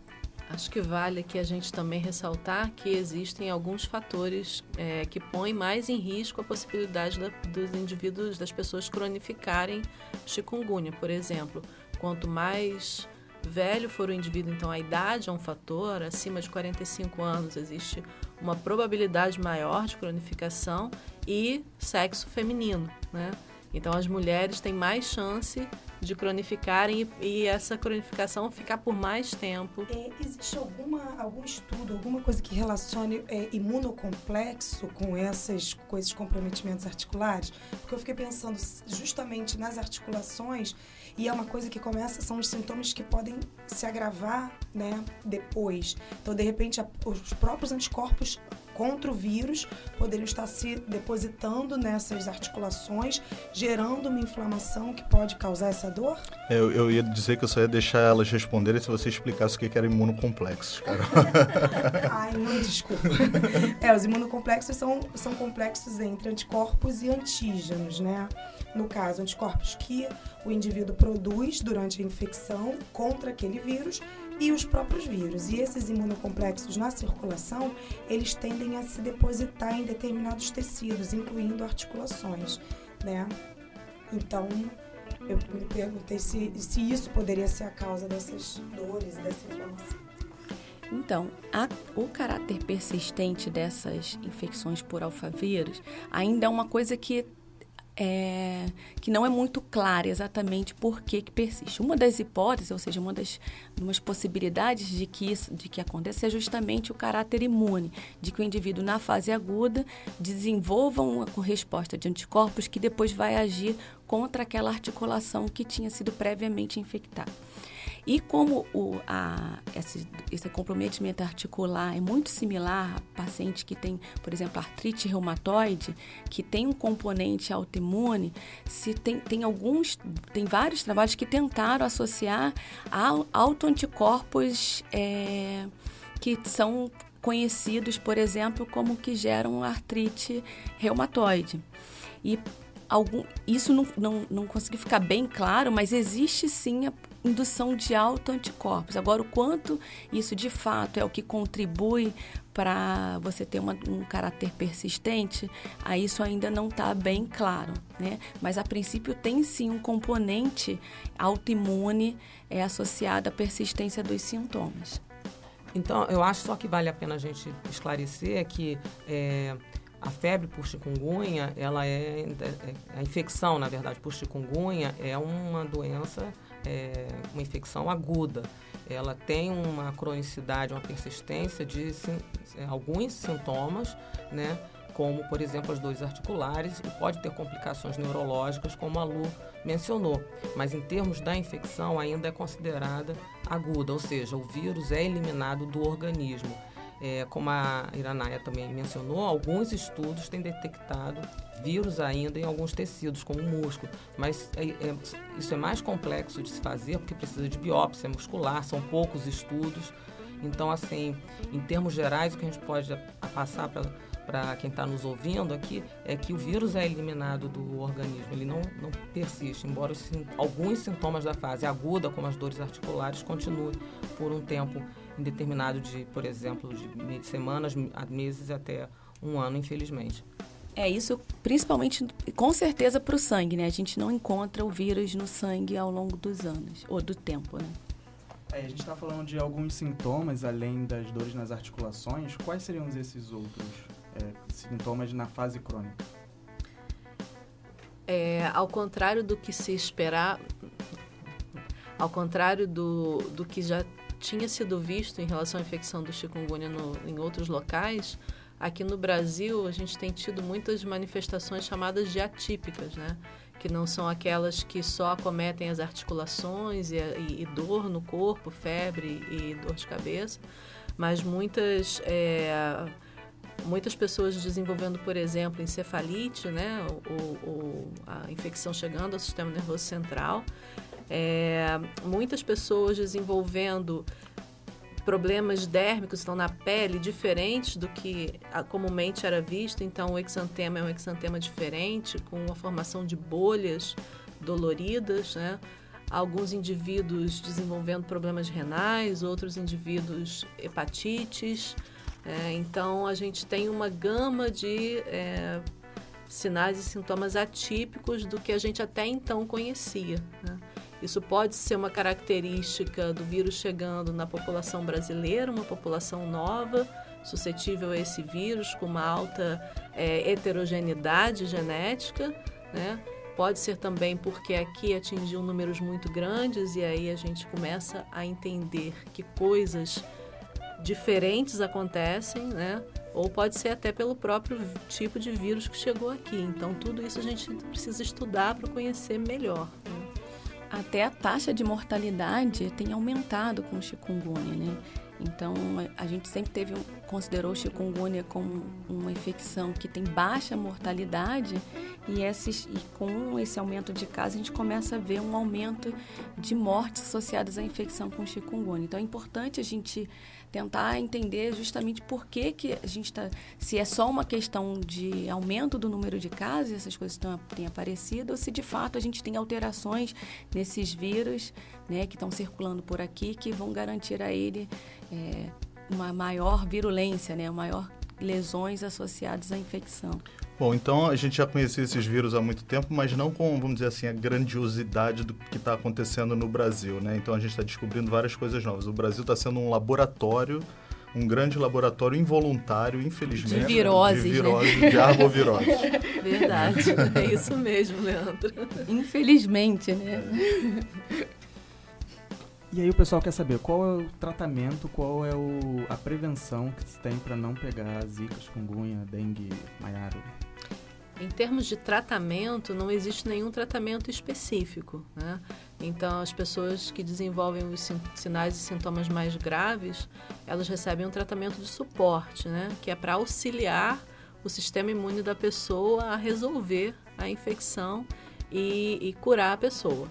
Acho que vale aqui a gente também ressaltar que existem alguns fatores é, que põem mais em risco a possibilidade da, dos indivíduos, das pessoas cronificarem chikungunya. Por exemplo, quanto mais velho for o indivíduo, então a idade é um fator, acima de 45 anos existe uma probabilidade maior de cronificação e sexo feminino, né? Então as mulheres têm mais chance de cronificarem e, e essa cronificação ficar por mais tempo. É, existe alguma, algum estudo, alguma coisa que relacione é, imunocomplexo com, essas, com comprometimentos articulares? Porque eu fiquei pensando justamente nas articulações e é uma coisa que começa, são os sintomas que podem se agravar né, depois. Então, de repente, a, os próprios anticorpos contra o vírus poderiam estar se depositando nessas articulações, gerando uma inflamação que pode causar essa dor? Eu, eu ia dizer que eu só ia deixar elas responderem se você explicasse o que era imunocomplexos, cara. *laughs* Ai, não, desculpa. É, os imunocomplexos são, são complexos entre anticorpos e antígenos, né? No caso, anticorpos que o indivíduo produz durante a infecção contra aquele vírus e os próprios vírus. E esses imunocomplexos na circulação, eles tendem a se depositar em determinados tecidos, incluindo articulações, né? Então, eu me perguntei se, se isso poderia ser a causa dessas dores, dessa inflamação. Então, a, o caráter persistente dessas infecções por alfavírus ainda é uma coisa que é, que não é muito clara exatamente por que, que persiste. Uma das hipóteses, ou seja, uma das umas possibilidades de que isso, de que aconteça é justamente o caráter imune, de que o indivíduo na fase aguda desenvolva uma resposta de anticorpos que depois vai agir contra aquela articulação que tinha sido previamente infectada. E como o, a, esse, esse comprometimento articular é muito similar a paciente que tem, por exemplo, artrite reumatoide, que tem um componente autoimune, se tem, tem alguns, tem vários trabalhos que tentaram associar a autoanticorpos é, que são conhecidos, por exemplo, como que geram artrite reumatoide. E algum, isso não, não, não consegui ficar bem claro, mas existe sim a indução de autoanticorpos. Agora, o quanto isso de fato é o que contribui para você ter uma, um caráter persistente, a isso ainda não está bem claro, né? Mas a princípio tem sim um componente autoimune é, associado à persistência dos sintomas. Então, eu acho só que vale a pena a gente esclarecer que é, a febre por chikungunya, ela é, é, a infecção, na verdade, por chikungunya é uma doença, é, uma infecção aguda. Ela tem uma cronicidade, uma persistência de sim, é, alguns sintomas, né? como, por exemplo, as dores articulares e pode ter complicações neurológicas, como a Lu mencionou. Mas em termos da infecção, ainda é considerada aguda, ou seja, o vírus é eliminado do organismo. É, como a Iranaia também mencionou, alguns estudos têm detectado vírus ainda em alguns tecidos, como o músculo, mas é, é, isso é mais complexo de se fazer porque precisa de biópsia muscular, são poucos estudos. Então, assim, em termos gerais, o que a gente pode passar para quem está nos ouvindo aqui é que o vírus é eliminado do organismo, ele não, não persiste, embora os, alguns sintomas da fase aguda, como as dores articulares, continuem por um tempo indeterminado de, por exemplo, de semanas, meses até um ano, infelizmente. É isso, principalmente, com certeza, para o sangue, né? A gente não encontra o vírus no sangue ao longo dos anos, ou do tempo, né? É, a gente está falando de alguns sintomas, além das dores nas articulações. Quais seriam esses outros é, sintomas na fase crônica? É, ao contrário do que se esperar, ao contrário do, do que já tinha sido visto em relação à infecção do chikungunya no, em outros locais, aqui no Brasil a gente tem tido muitas manifestações chamadas de atípicas, né? que não são aquelas que só acometem as articulações e, e, e dor no corpo, febre e dor de cabeça, mas muitas é, muitas pessoas desenvolvendo, por exemplo, encefalite, né, ou, a infecção chegando ao sistema nervoso central, é, muitas pessoas desenvolvendo problemas dérmicos estão na pele diferentes do que comumente era visto. Então, o exantema é um exantema diferente, com a formação de bolhas doloridas, né? Alguns indivíduos desenvolvendo problemas renais, outros indivíduos hepatites. É, então, a gente tem uma gama de é, sinais e sintomas atípicos do que a gente até então conhecia. Né? Isso pode ser uma característica do vírus chegando na população brasileira, uma população nova, suscetível a esse vírus, com uma alta é, heterogeneidade genética, né? Pode ser também porque aqui atingiu números muito grandes e aí a gente começa a entender que coisas diferentes acontecem, né? Ou pode ser até pelo próprio tipo de vírus que chegou aqui. Então, tudo isso a gente precisa estudar para conhecer melhor. Até a taxa de mortalidade tem aumentado com o chikungunya, né? Então, a gente sempre teve, considerou o chikungunya como uma infecção que tem baixa mortalidade e, esses, e com esse aumento de casos a gente começa a ver um aumento de mortes associadas à infecção com chikungunya. Então, é importante a gente tentar entender justamente por que, que a gente está. Se é só uma questão de aumento do número de casos, essas coisas tão, têm aparecido, ou se de fato a gente tem alterações nesses vírus né, que estão circulando por aqui que vão garantir a ele é, uma maior virulência, né, maior lesões associadas à infecção. Bom, então a gente já conhecia esses vírus há muito tempo, mas não com, vamos dizer assim, a grandiosidade do que está acontecendo no Brasil, né? Então a gente está descobrindo várias coisas novas. O Brasil está sendo um laboratório, um grande laboratório involuntário, infelizmente. De viroses, de, virose, né? de arbovirose. *laughs* Verdade, é isso mesmo, Leandro. Infelizmente, né? E aí o pessoal quer saber qual é o tratamento, qual é o, a prevenção que se tem para não pegar zika, chikungunya, dengue, maiaro. Em termos de tratamento, não existe nenhum tratamento específico. Né? Então, as pessoas que desenvolvem os sinais e sintomas mais graves, elas recebem um tratamento de suporte, né? que é para auxiliar o sistema imune da pessoa a resolver a infecção e, e curar a pessoa.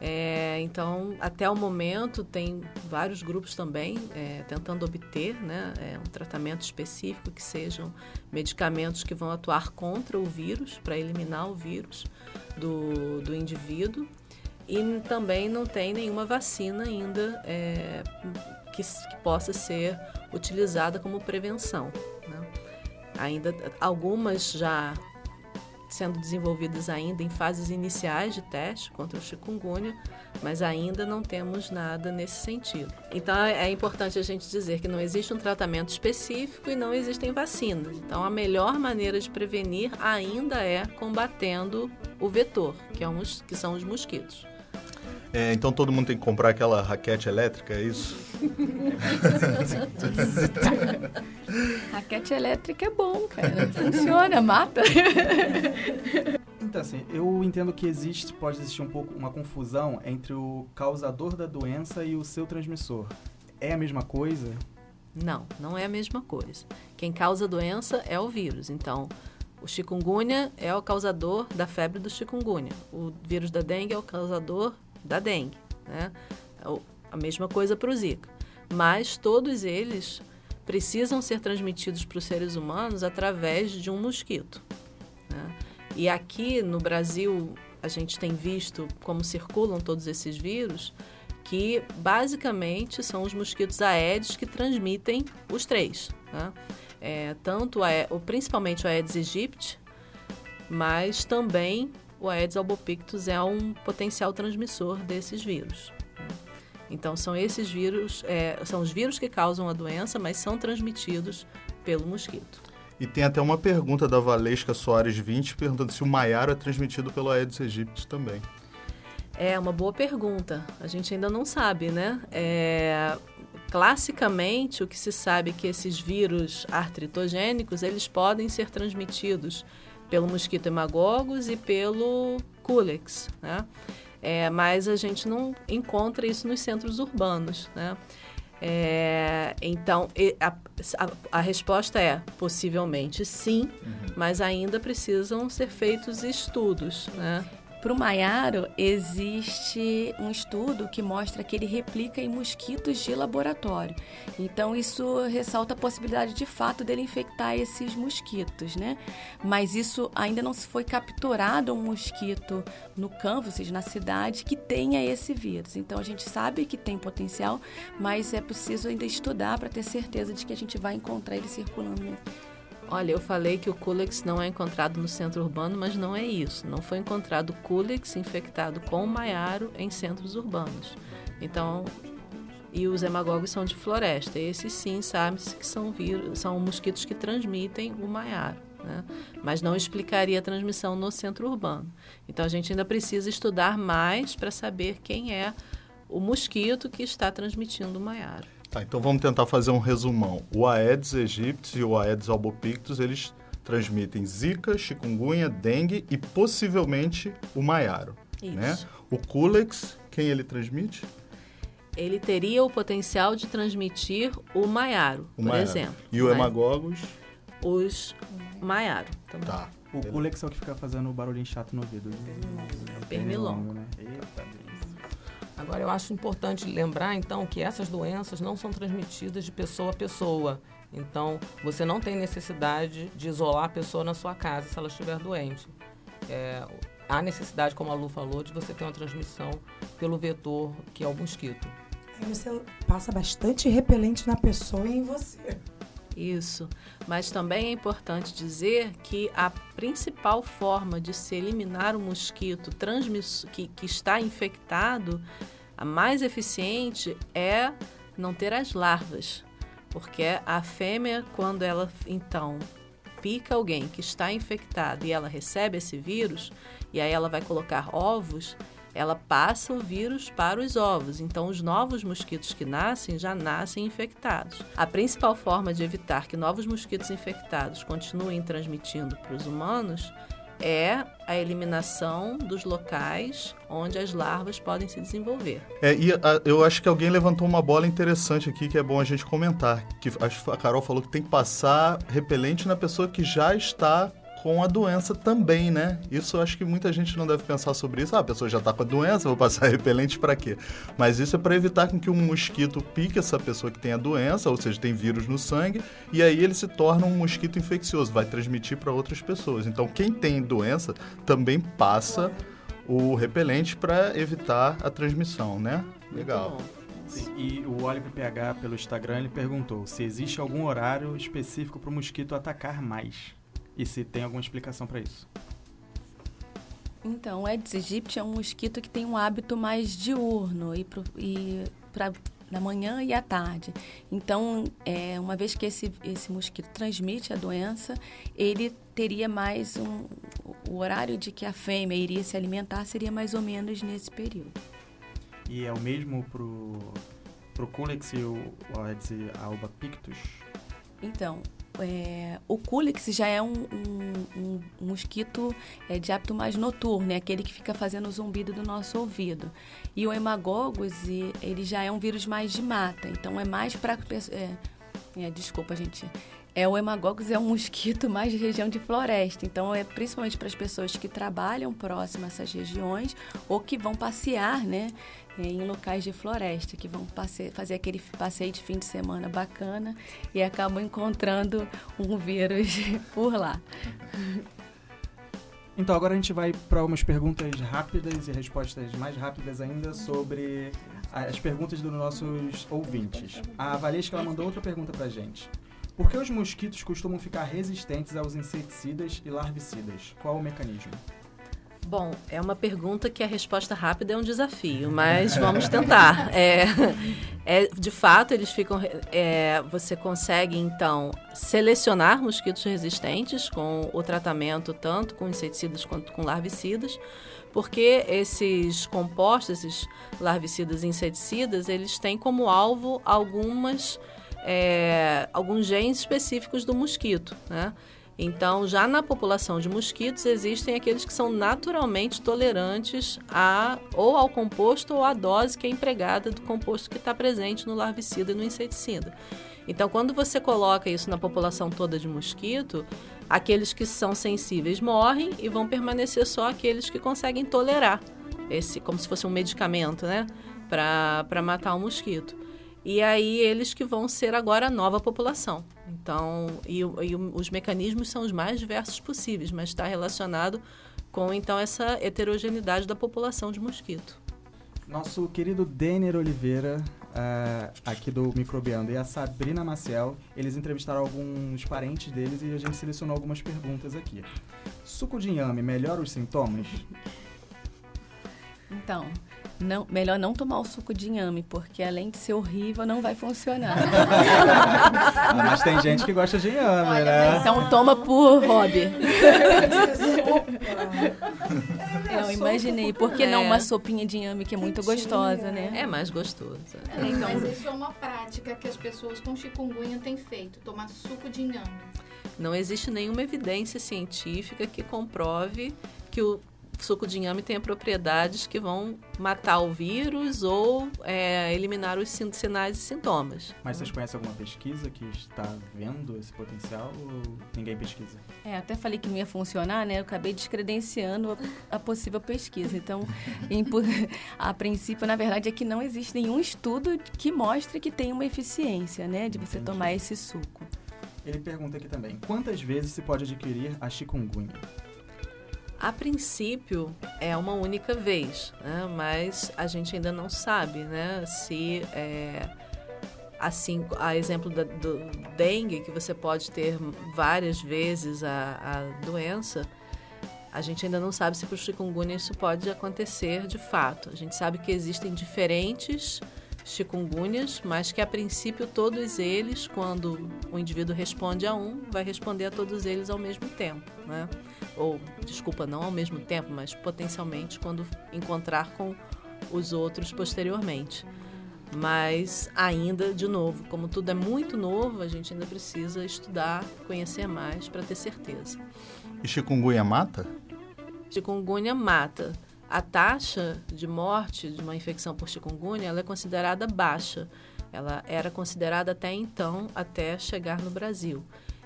É, então, até o momento, tem vários grupos também é, tentando obter né, é, um tratamento específico que sejam medicamentos que vão atuar contra o vírus, para eliminar o vírus do, do indivíduo. e também não tem nenhuma vacina ainda é, que, que, possa ser utilizada como prevenção. Né? Ainda algumas já sendo desenvolvidas ainda em fases iniciais de teste contra o chikungunya, mas ainda não temos nada nesse sentido. Então é importante a gente dizer que não existe um tratamento específico e não existem vacinas. Então a melhor maneira de prevenir ainda é combatendo o vetor, que, é um, que são os mosquitos. É, então todo mundo tem que comprar aquela raquete elétrica, é isso? Raquete elétrica é bom, cara. Funciona, mata. Então, assim, eu entendo que existe, pode existir um pouco uma confusão entre o causador da doença e o seu transmissor. É a mesma coisa? Não, não é a mesma coisa. Quem causa a doença é o vírus. Então, o chikungunya é o causador da febre do chikungunya. O vírus da dengue é o causador da dengue. Né? A mesma coisa para o Zika. Mas todos eles precisam ser transmitidos para os seres humanos através de um mosquito. Né? E aqui no Brasil, a gente tem visto como circulam todos esses vírus, que basicamente são os mosquitos aedes que transmitem os três. Né? É, tanto a, principalmente o Aedes aegypti, mas também o Aedes albopictus é um potencial transmissor desses vírus. Então são esses vírus, é, são os vírus que causam a doença, mas são transmitidos pelo mosquito. E tem até uma pergunta da Valesca Soares 20 perguntando se o maiaro é transmitido pelo Aedes aegypti também. É uma boa pergunta. A gente ainda não sabe, né? É, classicamente, o que se sabe é que esses vírus artritogênicos eles podem ser transmitidos pelo mosquito hemagogos e pelo culex, né? É, mas a gente não encontra isso nos centros urbanos, né? É, então, a, a, a, resposta é possivelmente sim, uhum. mas ainda precisam ser feitos estudos, né? Para o Maiaro, existe um estudo que mostra que ele replica em mosquitos de laboratório. Então, isso ressalta a possibilidade de fato dele infectar esses mosquitos, né? Mas isso ainda não se foi capturado um mosquito no campo, ou seja, na cidade, que tenha esse vírus. Então, a gente sabe que tem potencial, mas é preciso ainda estudar para ter certeza de que a gente vai encontrar ele circulando Olha, eu falei que o Culex não é encontrado no centro urbano, mas não é isso. Não foi encontrado Culex infectado com maiaro em centros urbanos. Então, e os hemagogos são de floresta. Esses sim, sabe-se que são, vírus, são mosquitos que transmitem o maiaro. Né? Mas não explicaria a transmissão no centro urbano. Então, a gente ainda precisa estudar mais para saber quem é o mosquito que está transmitindo o maiaro. Tá, então vamos tentar fazer um resumão. O Aedes aegypti e o Aedes albopictus, eles transmitem zika, chikungunya, dengue e possivelmente o maiaro. Isso. Né? O culex, quem ele transmite? Ele teria o potencial de transmitir o maiaro, o por maiaro. exemplo. E o hemagogos? Os maiaro também. Tá. O culex é o que fica fazendo o barulhinho chato no ouvido. Pernilongo. Pernilongo, né? Eita, Agora, eu acho importante lembrar, então, que essas doenças não são transmitidas de pessoa a pessoa. Então, você não tem necessidade de isolar a pessoa na sua casa se ela estiver doente. É, há necessidade, como a Lu falou, de você ter uma transmissão pelo vetor que é o mosquito. Aí você passa bastante repelente na pessoa e em você. Isso. Mas também é importante dizer que a principal forma de se eliminar o mosquito que, que está infectado, a mais eficiente é não ter as larvas. Porque a fêmea, quando ela então pica alguém que está infectado e ela recebe esse vírus, e aí ela vai colocar ovos, ela passa o vírus para os ovos. Então, os novos mosquitos que nascem já nascem infectados. A principal forma de evitar que novos mosquitos infectados continuem transmitindo para os humanos é a eliminação dos locais onde as larvas podem se desenvolver. É, e a, eu acho que alguém levantou uma bola interessante aqui que é bom a gente comentar. Que a Carol falou que tem que passar repelente na pessoa que já está com a doença também, né? Isso eu acho que muita gente não deve pensar sobre isso. Ah, a pessoa já está com a doença, vou passar *laughs* repelente para quê? Mas isso é para evitar que um mosquito pique essa pessoa que tem a doença, ou seja, tem vírus no sangue, e aí ele se torna um mosquito infeccioso, vai transmitir para outras pessoas. Então, quem tem doença também passa o repelente para evitar a transmissão, né? Legal. Sim, e o Oliver PH pelo Instagram ele perguntou se existe algum horário específico para o mosquito atacar mais e se tem alguma explicação para isso. Então, o Aedes aegypti é um mosquito que tem um hábito mais diurno e, para na manhã e à tarde. Então, é, uma vez que esse, esse mosquito transmite a doença, ele teria mais um. O horário de que a fêmea iria se alimentar seria mais ou menos nesse período. E é o mesmo pro, pro Culex e o, o Aedes albopictus? Então, é, o Culex já é um, um, um, mosquito é, de hábito mais noturno, é aquele que fica fazendo zumbido do nosso ouvido. E o hemagogos, ele já é um vírus mais de mata, então é mais para... É, é, desculpa, gente. É, o hemagogos é um mosquito mais de região de floresta, então é principalmente para as pessoas que trabalham próximo a essas regiões ou que vão passear, né, em locais de floresta, que vão passe fazer aquele passeio de fim de semana bacana e acabam encontrando um vírus *laughs* por lá. Então agora a gente vai para umas perguntas rápidas e respostas mais rápidas ainda sobre as perguntas dos nossos ouvintes. A Valesca ela mandou outra pergunta para gente. Por que os mosquitos costumam ficar resistentes aos inseticidas e larvicidas? Qual o mecanismo? Bom, é uma pergunta que a resposta rápida é um desafio, mas vamos tentar. É, é de fato, eles ficam. É, você consegue então selecionar mosquitos resistentes com o tratamento tanto com inseticidas quanto com larvicidas, porque esses compostos, esses larvicidas e inseticidas, eles têm como alvo algumas é, alguns genes específicos do mosquito, né? Então, já na população de mosquitos, existem aqueles que são naturalmente tolerantes a ou ao composto ou à dose que é empregada do composto que está presente no larvicida e no inseticida. Então, quando você coloca isso na população toda de mosquito, aqueles que são sensíveis morrem e vão permanecer só aqueles que conseguem tolerar esse, como se fosse um medicamento, né, para matar o mosquito. E aí eles que vão ser agora a nova população. Então, e, e os mecanismos são os mais diversos possíveis, mas está relacionado com então essa heterogeneidade da população de mosquito. Nosso querido Denner Oliveira, uh, aqui do Microbiando, e a Sabrina Maciel, eles entrevistaram alguns parentes deles e a gente selecionou algumas perguntas aqui. Suco de inhame melhora os sintomas? Então, não, melhor não tomar o suco de inhame, porque além de ser horrível, não vai funcionar. Mas tem gente que gosta de inhame, Olha, né? Então toma por hobby. Eu imaginei. Por que é. não uma sopinha de inhame que é muito gostosa, né? É mais gostosa. É, então... Mas isso é uma prática que as pessoas com chikungunya têm feito, tomar suco de inhame. Não existe nenhuma evidência científica que comprove que o suco de inhame tem propriedades que vão matar o vírus ou é, eliminar os sinais e sintomas. Mas vocês conhecem alguma pesquisa que está vendo esse potencial ou ninguém pesquisa? É, até falei que não ia funcionar, né? Eu acabei descredenciando a, a possível pesquisa. Então, *laughs* em, a princípio, na verdade, é que não existe nenhum estudo que mostre que tem uma eficiência, né? De você Entendi. tomar esse suco. Ele pergunta aqui também, quantas vezes se pode adquirir a chikungunya? A princípio é uma única vez, né? mas a gente ainda não sabe né? se, é, assim, a exemplo da, do dengue, que você pode ter várias vezes a, a doença, a gente ainda não sabe se para o chikungunya isso pode acontecer de fato. A gente sabe que existem diferentes chikungunhas, mas que a princípio todos eles, quando o indivíduo responde a um, vai responder a todos eles ao mesmo tempo, né? Ou, desculpa, não ao mesmo tempo, mas potencialmente quando encontrar com os outros posteriormente. Mas ainda, de novo, como tudo é muito novo, a gente ainda precisa estudar, conhecer mais para ter certeza. E chikungunya mata? Chikungunya mata. A taxa de morte de uma infecção por chikungunya ela é considerada baixa. Ela era considerada até então, até chegar no Brasil.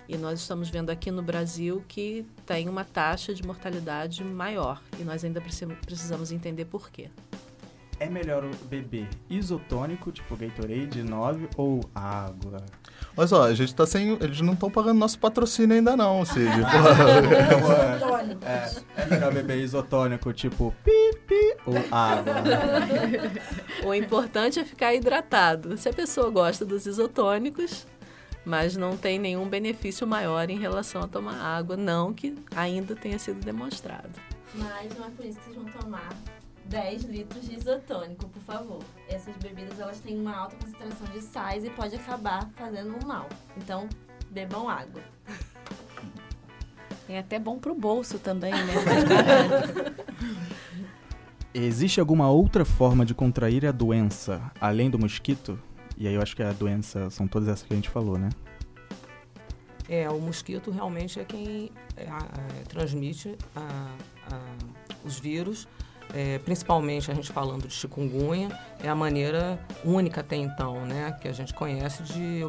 E nós estamos vendo aqui no Brasil que tem uma taxa de mortalidade maior. E nós ainda precisamos entender por quê. é melhor beber isotônico, tipo Gatorade 9, ou água? Mas só, a gente tá sem. Eles não estão pagando nosso patrocínio ainda, não, Cid. é, é melhor beber isotônico, tipo pipi ou água? o importante é ficar hidratado. Se a pessoa gosta dos isotônicos, mas não tem nenhum benefício maior em relação a tomar água, não que ainda tenha sido demonstrado. Mas não é por isso que vocês vão tomar 10 litros de isotônico, por favor. Essas bebidas elas têm uma alta concentração de sais e pode acabar fazendo um mal. Então, bebam água. É até bom pro bolso também, né? *laughs* Existe alguma outra forma de contrair a doença além do mosquito? E aí eu acho que a doença são todas essas que a gente falou, né? É, o mosquito realmente é quem é, é, transmite a, a, os vírus é, principalmente a gente falando de chikungunya, é a maneira única até então, né, que a gente conhece de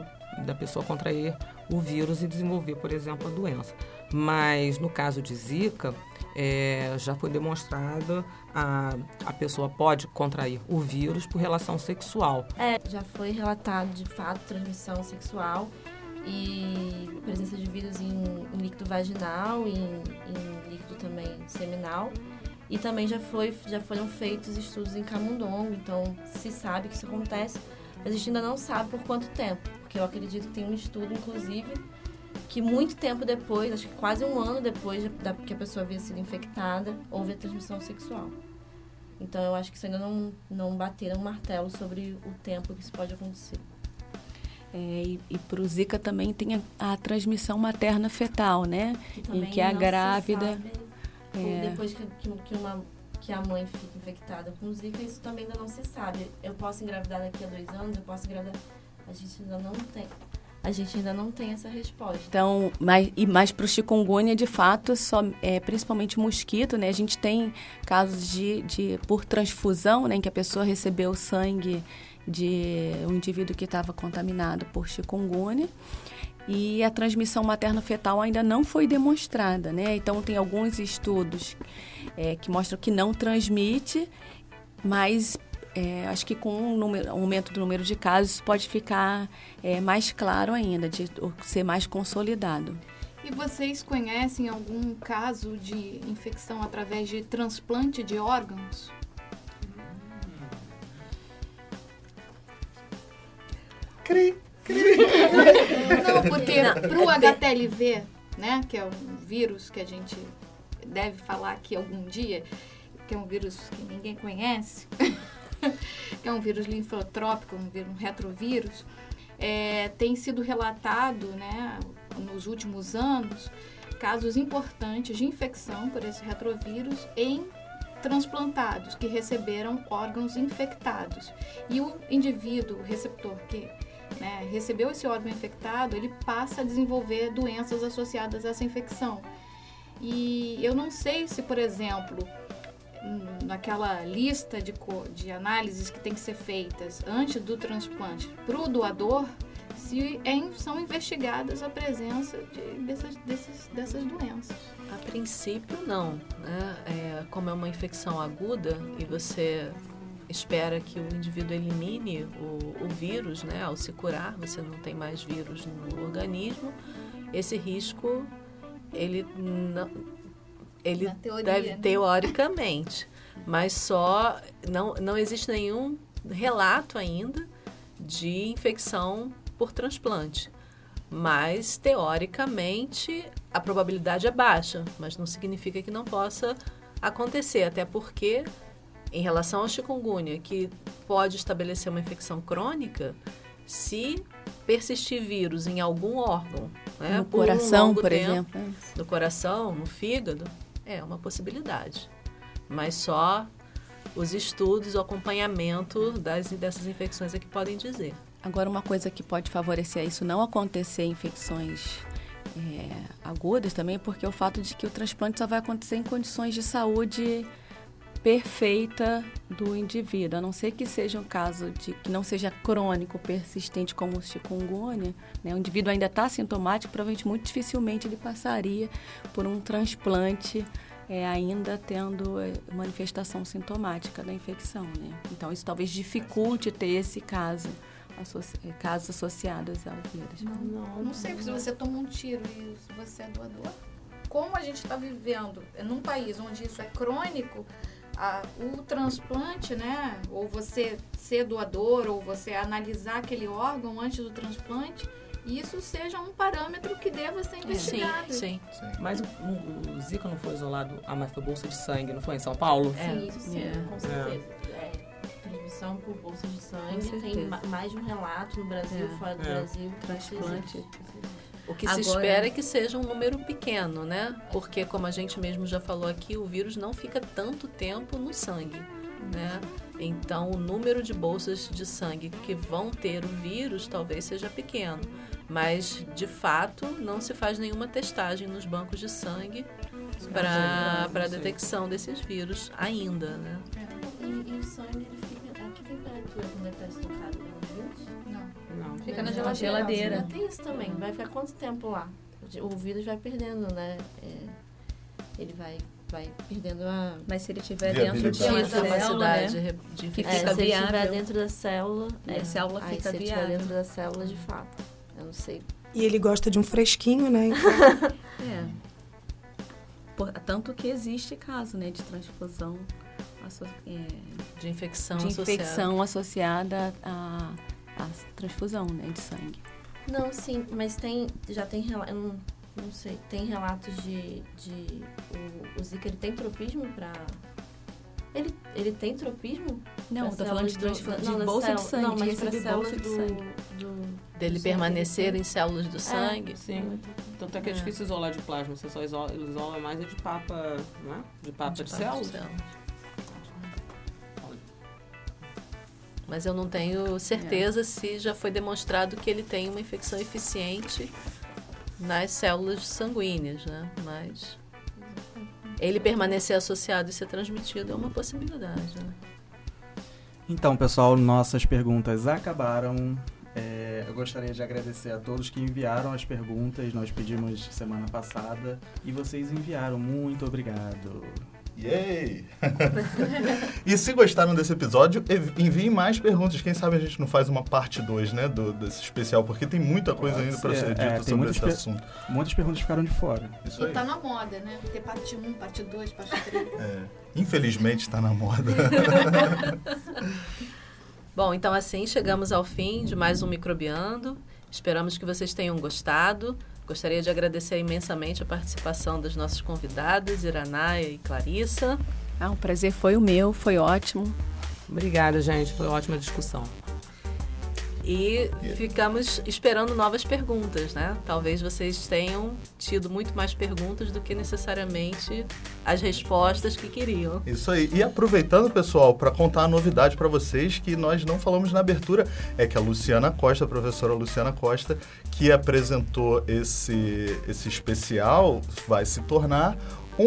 da pessoa contrair o vírus e desenvolver, por exemplo, a doença. Mas no caso de Zika, é, já foi demonstrado a, a pessoa pode contrair o vírus por relação sexual. É, já foi relatado de fato transmissão sexual e presença de vírus em, em líquido vaginal, em, em líquido também seminal. E também já, foi, já foram feitos estudos em camundongo, então se sabe que isso acontece, mas a gente ainda não sabe por quanto tempo, porque eu acredito que tem um estudo, inclusive, que muito tempo depois, acho que quase um ano depois da que a pessoa havia sido infectada, houve a transmissão sexual. Então eu acho que isso ainda não, não bateram um martelo sobre o tempo que isso pode acontecer. É, e, e para o Zika também tem a, a transmissão materna fetal, né? Que em que a grávida é. Depois que, que, uma, que a mãe fica infectada com Zika, isso também ainda não se sabe. Eu posso engravidar daqui a dois anos, eu posso engravidar. A gente ainda não tem. A gente ainda não tem essa resposta. Então, mas, e mais para o chikungunya, de fato, só, é, principalmente mosquito, né? A gente tem casos de, de por transfusão, né? Em que a pessoa recebeu sangue de um indivíduo que estava contaminado por chikungunya e a transmissão materno-fetal ainda não foi demonstrada, né? Então tem alguns estudos é, que mostram que não transmite, mas é, acho que com o número, aumento do número de casos pode ficar é, mais claro ainda, de ser mais consolidado. E vocês conhecem algum caso de infecção através de transplante de órgãos? Cri. Não, porque para o HTLV, né, que é um vírus que a gente deve falar aqui algum dia, que é um vírus que ninguém conhece, *laughs* que é um vírus linfotrópico, um, vírus, um retrovírus, é, tem sido relatado né, nos últimos anos casos importantes de infecção por esse retrovírus em transplantados que receberam órgãos infectados. E o indivíduo o receptor que né, recebeu esse órgão infectado, ele passa a desenvolver doenças associadas a essa infecção. E eu não sei se, por exemplo, naquela lista de, de análises que tem que ser feitas antes do transplante para o doador, se é, são investigadas a presença de, dessas, desses, dessas doenças. A princípio, não. Né? É, como é uma infecção aguda e você espera que o indivíduo elimine o, o vírus, né? Ao se curar, você não tem mais vírus no organismo. Esse risco, ele não, ele teoria, deve né? teoricamente, mas só não, não existe nenhum relato ainda de infecção por transplante. Mas teoricamente a probabilidade é baixa, mas não significa que não possa acontecer, até porque em relação ao chikungunya, que pode estabelecer uma infecção crônica, se persistir vírus em algum órgão, né, no coração, um por tempo, exemplo, no coração, no fígado, é uma possibilidade. Mas só os estudos, o acompanhamento das, dessas infecções é que podem dizer. Agora, uma coisa que pode favorecer isso não acontecer infecções é, agudas também, porque é o fato de que o transplante só vai acontecer em condições de saúde perfeita do indivíduo, a não ser que seja um caso de que não seja crônico, persistente como o chikungunya, né? O indivíduo ainda está sintomático, provavelmente muito dificilmente ele passaria por um transplante é, ainda tendo é, manifestação sintomática da infecção, né? Então isso talvez dificulte ter esse caso, é, casos associados ao vírus. Não, não, não sei se você toma um tiro e se você é doador. Como a gente está vivendo num país onde isso é crônico, a, o transplante, né? Ou você ser doador, ou você analisar aquele órgão antes do transplante, isso seja um parâmetro que deva ser investigado. Sim, sim. Mas o, o, o, Zika não foi isolado, ah, mas foi bolsa de sangue, não foi em São Paulo? É, sim, isso sim, é. com certeza. É. Transmissão por bolsa de sangue. Tem mais de um relato no Brasil, é. fora do é. Brasil. Transplante. O que Agora, se espera é que seja um número pequeno, né? Porque, como a gente mesmo já falou aqui, o vírus não fica tanto tempo no sangue, né? Então, o número de bolsas de sangue que vão ter o vírus talvez seja pequeno, mas de fato não se faz nenhuma testagem nos bancos de sangue para a detecção desses vírus ainda, né? E, e o sangue ele fica a que temperatura quando? Não. Não. Fica na geladeira. geladeira. Tem isso também. Vai ficar quanto tempo lá? O vírus vai perdendo, né? É, ele vai vai perdendo a. Mas se ele estiver dentro de uma célula, né? de, de é, se ele estiver dentro da célula, é, a célula fica aí, se viável. dentro da célula, de fato. Eu não sei. E ele gosta de um fresquinho, né? Então... *laughs* é. Por, tanto que existe caso, né, de transfusão é, de infecção de infecção associada à, à transfusão, né, de sangue. Não, sim, mas tem já tem eu não sei, tem relatos de, de o, o Zika ele tem tropismo para ele, ele tem tropismo? Não, tô falando de, do, de não, bolsa de sangue, não, mas para bolsa de sangue. Do, dele do permanecer sangue. em células do sangue. É, sim. Tanto é que é, é difícil isolar de plasma, você só isola, isola mais de papa, né? De papa de, de, de células. Mas eu não tenho certeza é. se já foi demonstrado que ele tem uma infecção eficiente nas células sanguíneas, né? Mas ele permanecer associado e ser transmitido é uma possibilidade, né? Então, pessoal, nossas perguntas acabaram. É, eu gostaria de agradecer a todos que enviaram as perguntas. Nós pedimos semana passada e vocês enviaram. Muito obrigado. Yay! *laughs* e se gostaram desse episódio, enviem mais perguntas. Quem sabe a gente não faz uma parte 2, né, do, desse especial, porque tem muita coisa Pode ainda para ser dita é, sobre esse assunto. Muitas perguntas ficaram de fora. Isso e aí. tá na moda, né? Ter parte 1, parte 2, parte 3. É. Infelizmente está na moda. *laughs* Bom, então assim chegamos ao fim de mais um Microbiando. Esperamos que vocês tenham gostado. Gostaria de agradecer imensamente a participação das nossas convidadas, Iranaia e Clarissa. Ah, o prazer foi o meu, foi ótimo. Obrigada, gente, foi ótima discussão. E ficamos esperando novas perguntas, né? Talvez vocês tenham tido muito mais perguntas do que necessariamente as respostas que queriam. Isso aí. E aproveitando, pessoal, para contar a novidade para vocês que nós não falamos na abertura, é que a Luciana Costa, a professora Luciana Costa, que apresentou esse, esse especial, vai se tornar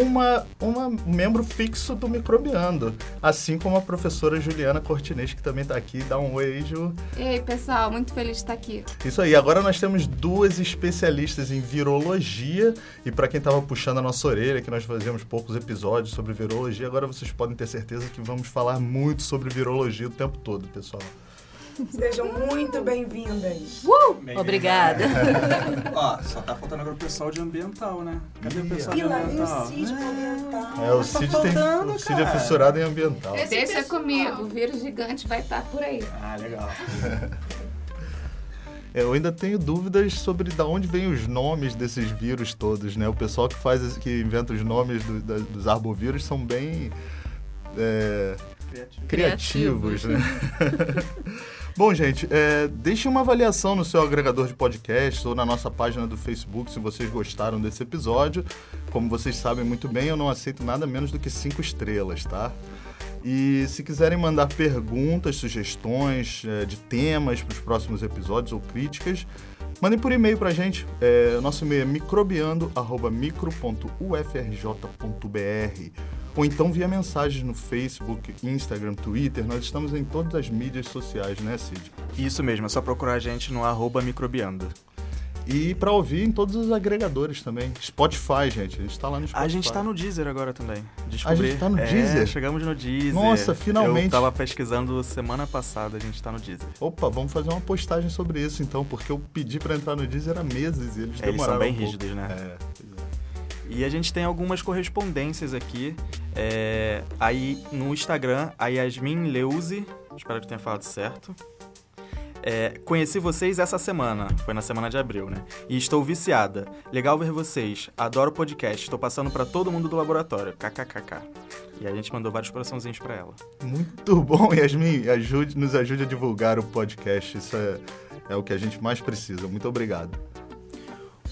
uma, uma membro fixo do Microbiando, assim como a professora Juliana Cortinês, que também está aqui. Dá um oi aí, Ju. Ei, pessoal, muito feliz de estar aqui. Isso aí, agora nós temos duas especialistas em virologia, e para quem estava puxando a nossa orelha, que nós fazíamos poucos episódios sobre virologia, agora vocês podem ter certeza que vamos falar muito sobre virologia o tempo todo, pessoal. Sejam muito bem-vindas. Uh! Bem Obrigada. *laughs* Ó, só tá faltando agora o pessoal de ambiental, né? Cadê o pessoal e de ambiental? E lá vem o Cid ambiental. É, o Cid, tá tem, o Cid é fissurado em ambiental. Esse Deixa pessoal... comigo, o vírus gigante vai estar tá por aí. Ah, legal. *laughs* Eu ainda tenho dúvidas sobre de onde vêm os nomes desses vírus todos, né? O pessoal que faz, que inventa os nomes do, da, dos arbovírus são bem é, criativos, criativos, né? *laughs* Bom, gente, é, deixe uma avaliação no seu agregador de podcast ou na nossa página do Facebook se vocês gostaram desse episódio. Como vocês sabem muito bem, eu não aceito nada menos do que cinco estrelas, tá? E se quiserem mandar perguntas, sugestões é, de temas para os próximos episódios ou críticas, mandem por e-mail para a gente. É, nosso e-mail é microbiando.micro.ufrj.br ou então via mensagens no Facebook, Instagram, Twitter. Nós estamos em todas as mídias sociais, né, Cid? Isso mesmo, é só procurar a gente no arroba microbiando. E para ouvir em todos os agregadores também. Spotify, gente. A gente tá lá no Spotify. A gente tá no Deezer agora também. Descobri. A gente tá no é, Deezer? Chegamos no Deezer. Nossa, finalmente. Eu tava pesquisando semana passada, a gente tá no Deezer. Opa, vamos fazer uma postagem sobre isso então, porque eu pedi para entrar no Deezer há meses e eles é, demoraram Eles são bem um rígidos, né? É, E a gente tem algumas correspondências aqui. É, aí no Instagram, a Yasmin Leuze, espero que tenha falado certo. É, conheci vocês essa semana, foi na semana de abril, né? E estou viciada. Legal ver vocês. Adoro o podcast. Estou passando para todo mundo do laboratório. KKKK. E a gente mandou vários coraçãozinhos para ela. Muito bom, Yasmin. Ajude, nos ajude a divulgar o podcast. Isso é, é o que a gente mais precisa. Muito obrigado.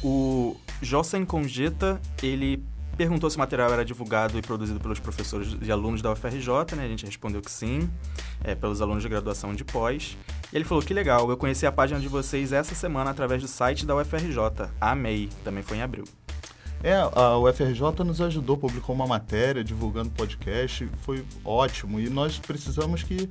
O Jossen Congeta, ele perguntou se o material era divulgado e produzido pelos professores e alunos da UFRJ, né? A gente respondeu que sim, é, pelos alunos de graduação de pós. E ele falou que legal, eu conheci a página de vocês essa semana através do site da UFRJ. Amei, também foi em abril. É, a UFRJ nos ajudou, publicou uma matéria divulgando podcast, foi ótimo. E nós precisamos que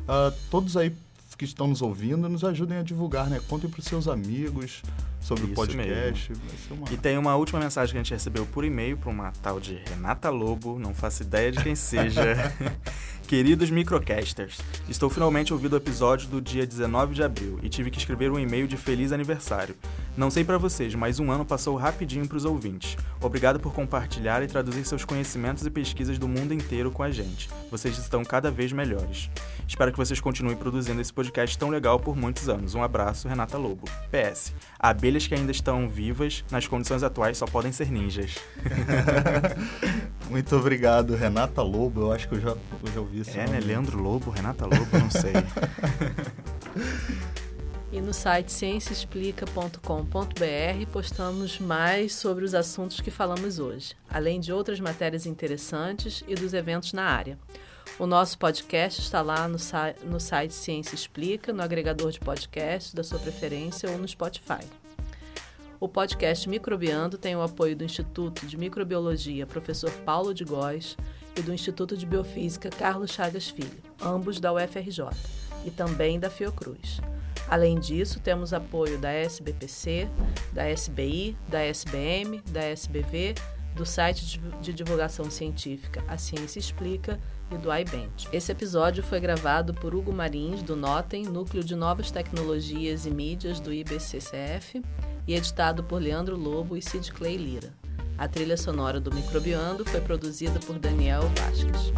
uh, todos aí que estão nos ouvindo nos ajudem a divulgar, né? Contem para os seus amigos sobre Isso o podcast. Uma... E tem uma última mensagem que a gente recebeu por e-mail para uma tal de Renata Lobo, não faço ideia de quem seja. *laughs* Queridos microcasters, estou finalmente ouvindo o episódio do dia 19 de abril e tive que escrever um e-mail de feliz aniversário. Não sei para vocês, mas um ano passou rapidinho para os ouvintes. Obrigado por compartilhar e traduzir seus conhecimentos e pesquisas do mundo inteiro com a gente. Vocês estão cada vez melhores. Espero que vocês continuem produzindo esse podcast tão legal por muitos anos. Um abraço, Renata Lobo. PS. Abelhas que ainda estão vivas, nas condições atuais, só podem ser ninjas. *laughs* Muito obrigado, Renata Lobo. Eu acho que eu já, eu já ouvi isso. É, né? Leandro Lobo, Renata Lobo, não sei. *laughs* E no site cienciaexplica.com.br postamos mais sobre os assuntos que falamos hoje, além de outras matérias interessantes e dos eventos na área. O nosso podcast está lá no, no site Ciência Explica, no agregador de podcasts da sua preferência ou no Spotify. O podcast Microbiando tem o apoio do Instituto de Microbiologia Professor Paulo de Góes do Instituto de Biofísica Carlos Chagas Filho, ambos da UFRJ, e também da Fiocruz. Além disso, temos apoio da SBPC, da SBI, da SBM, da SBV, do site de divulgação científica A Ciência Explica e do iBand. Esse episódio foi gravado por Hugo Marins, do Notem, Núcleo de Novas Tecnologias e Mídias do IBCCF, e editado por Leandro Lobo e Sid Clay Lira. A trilha sonora do Microbiando foi produzida por Daniel Vasquez.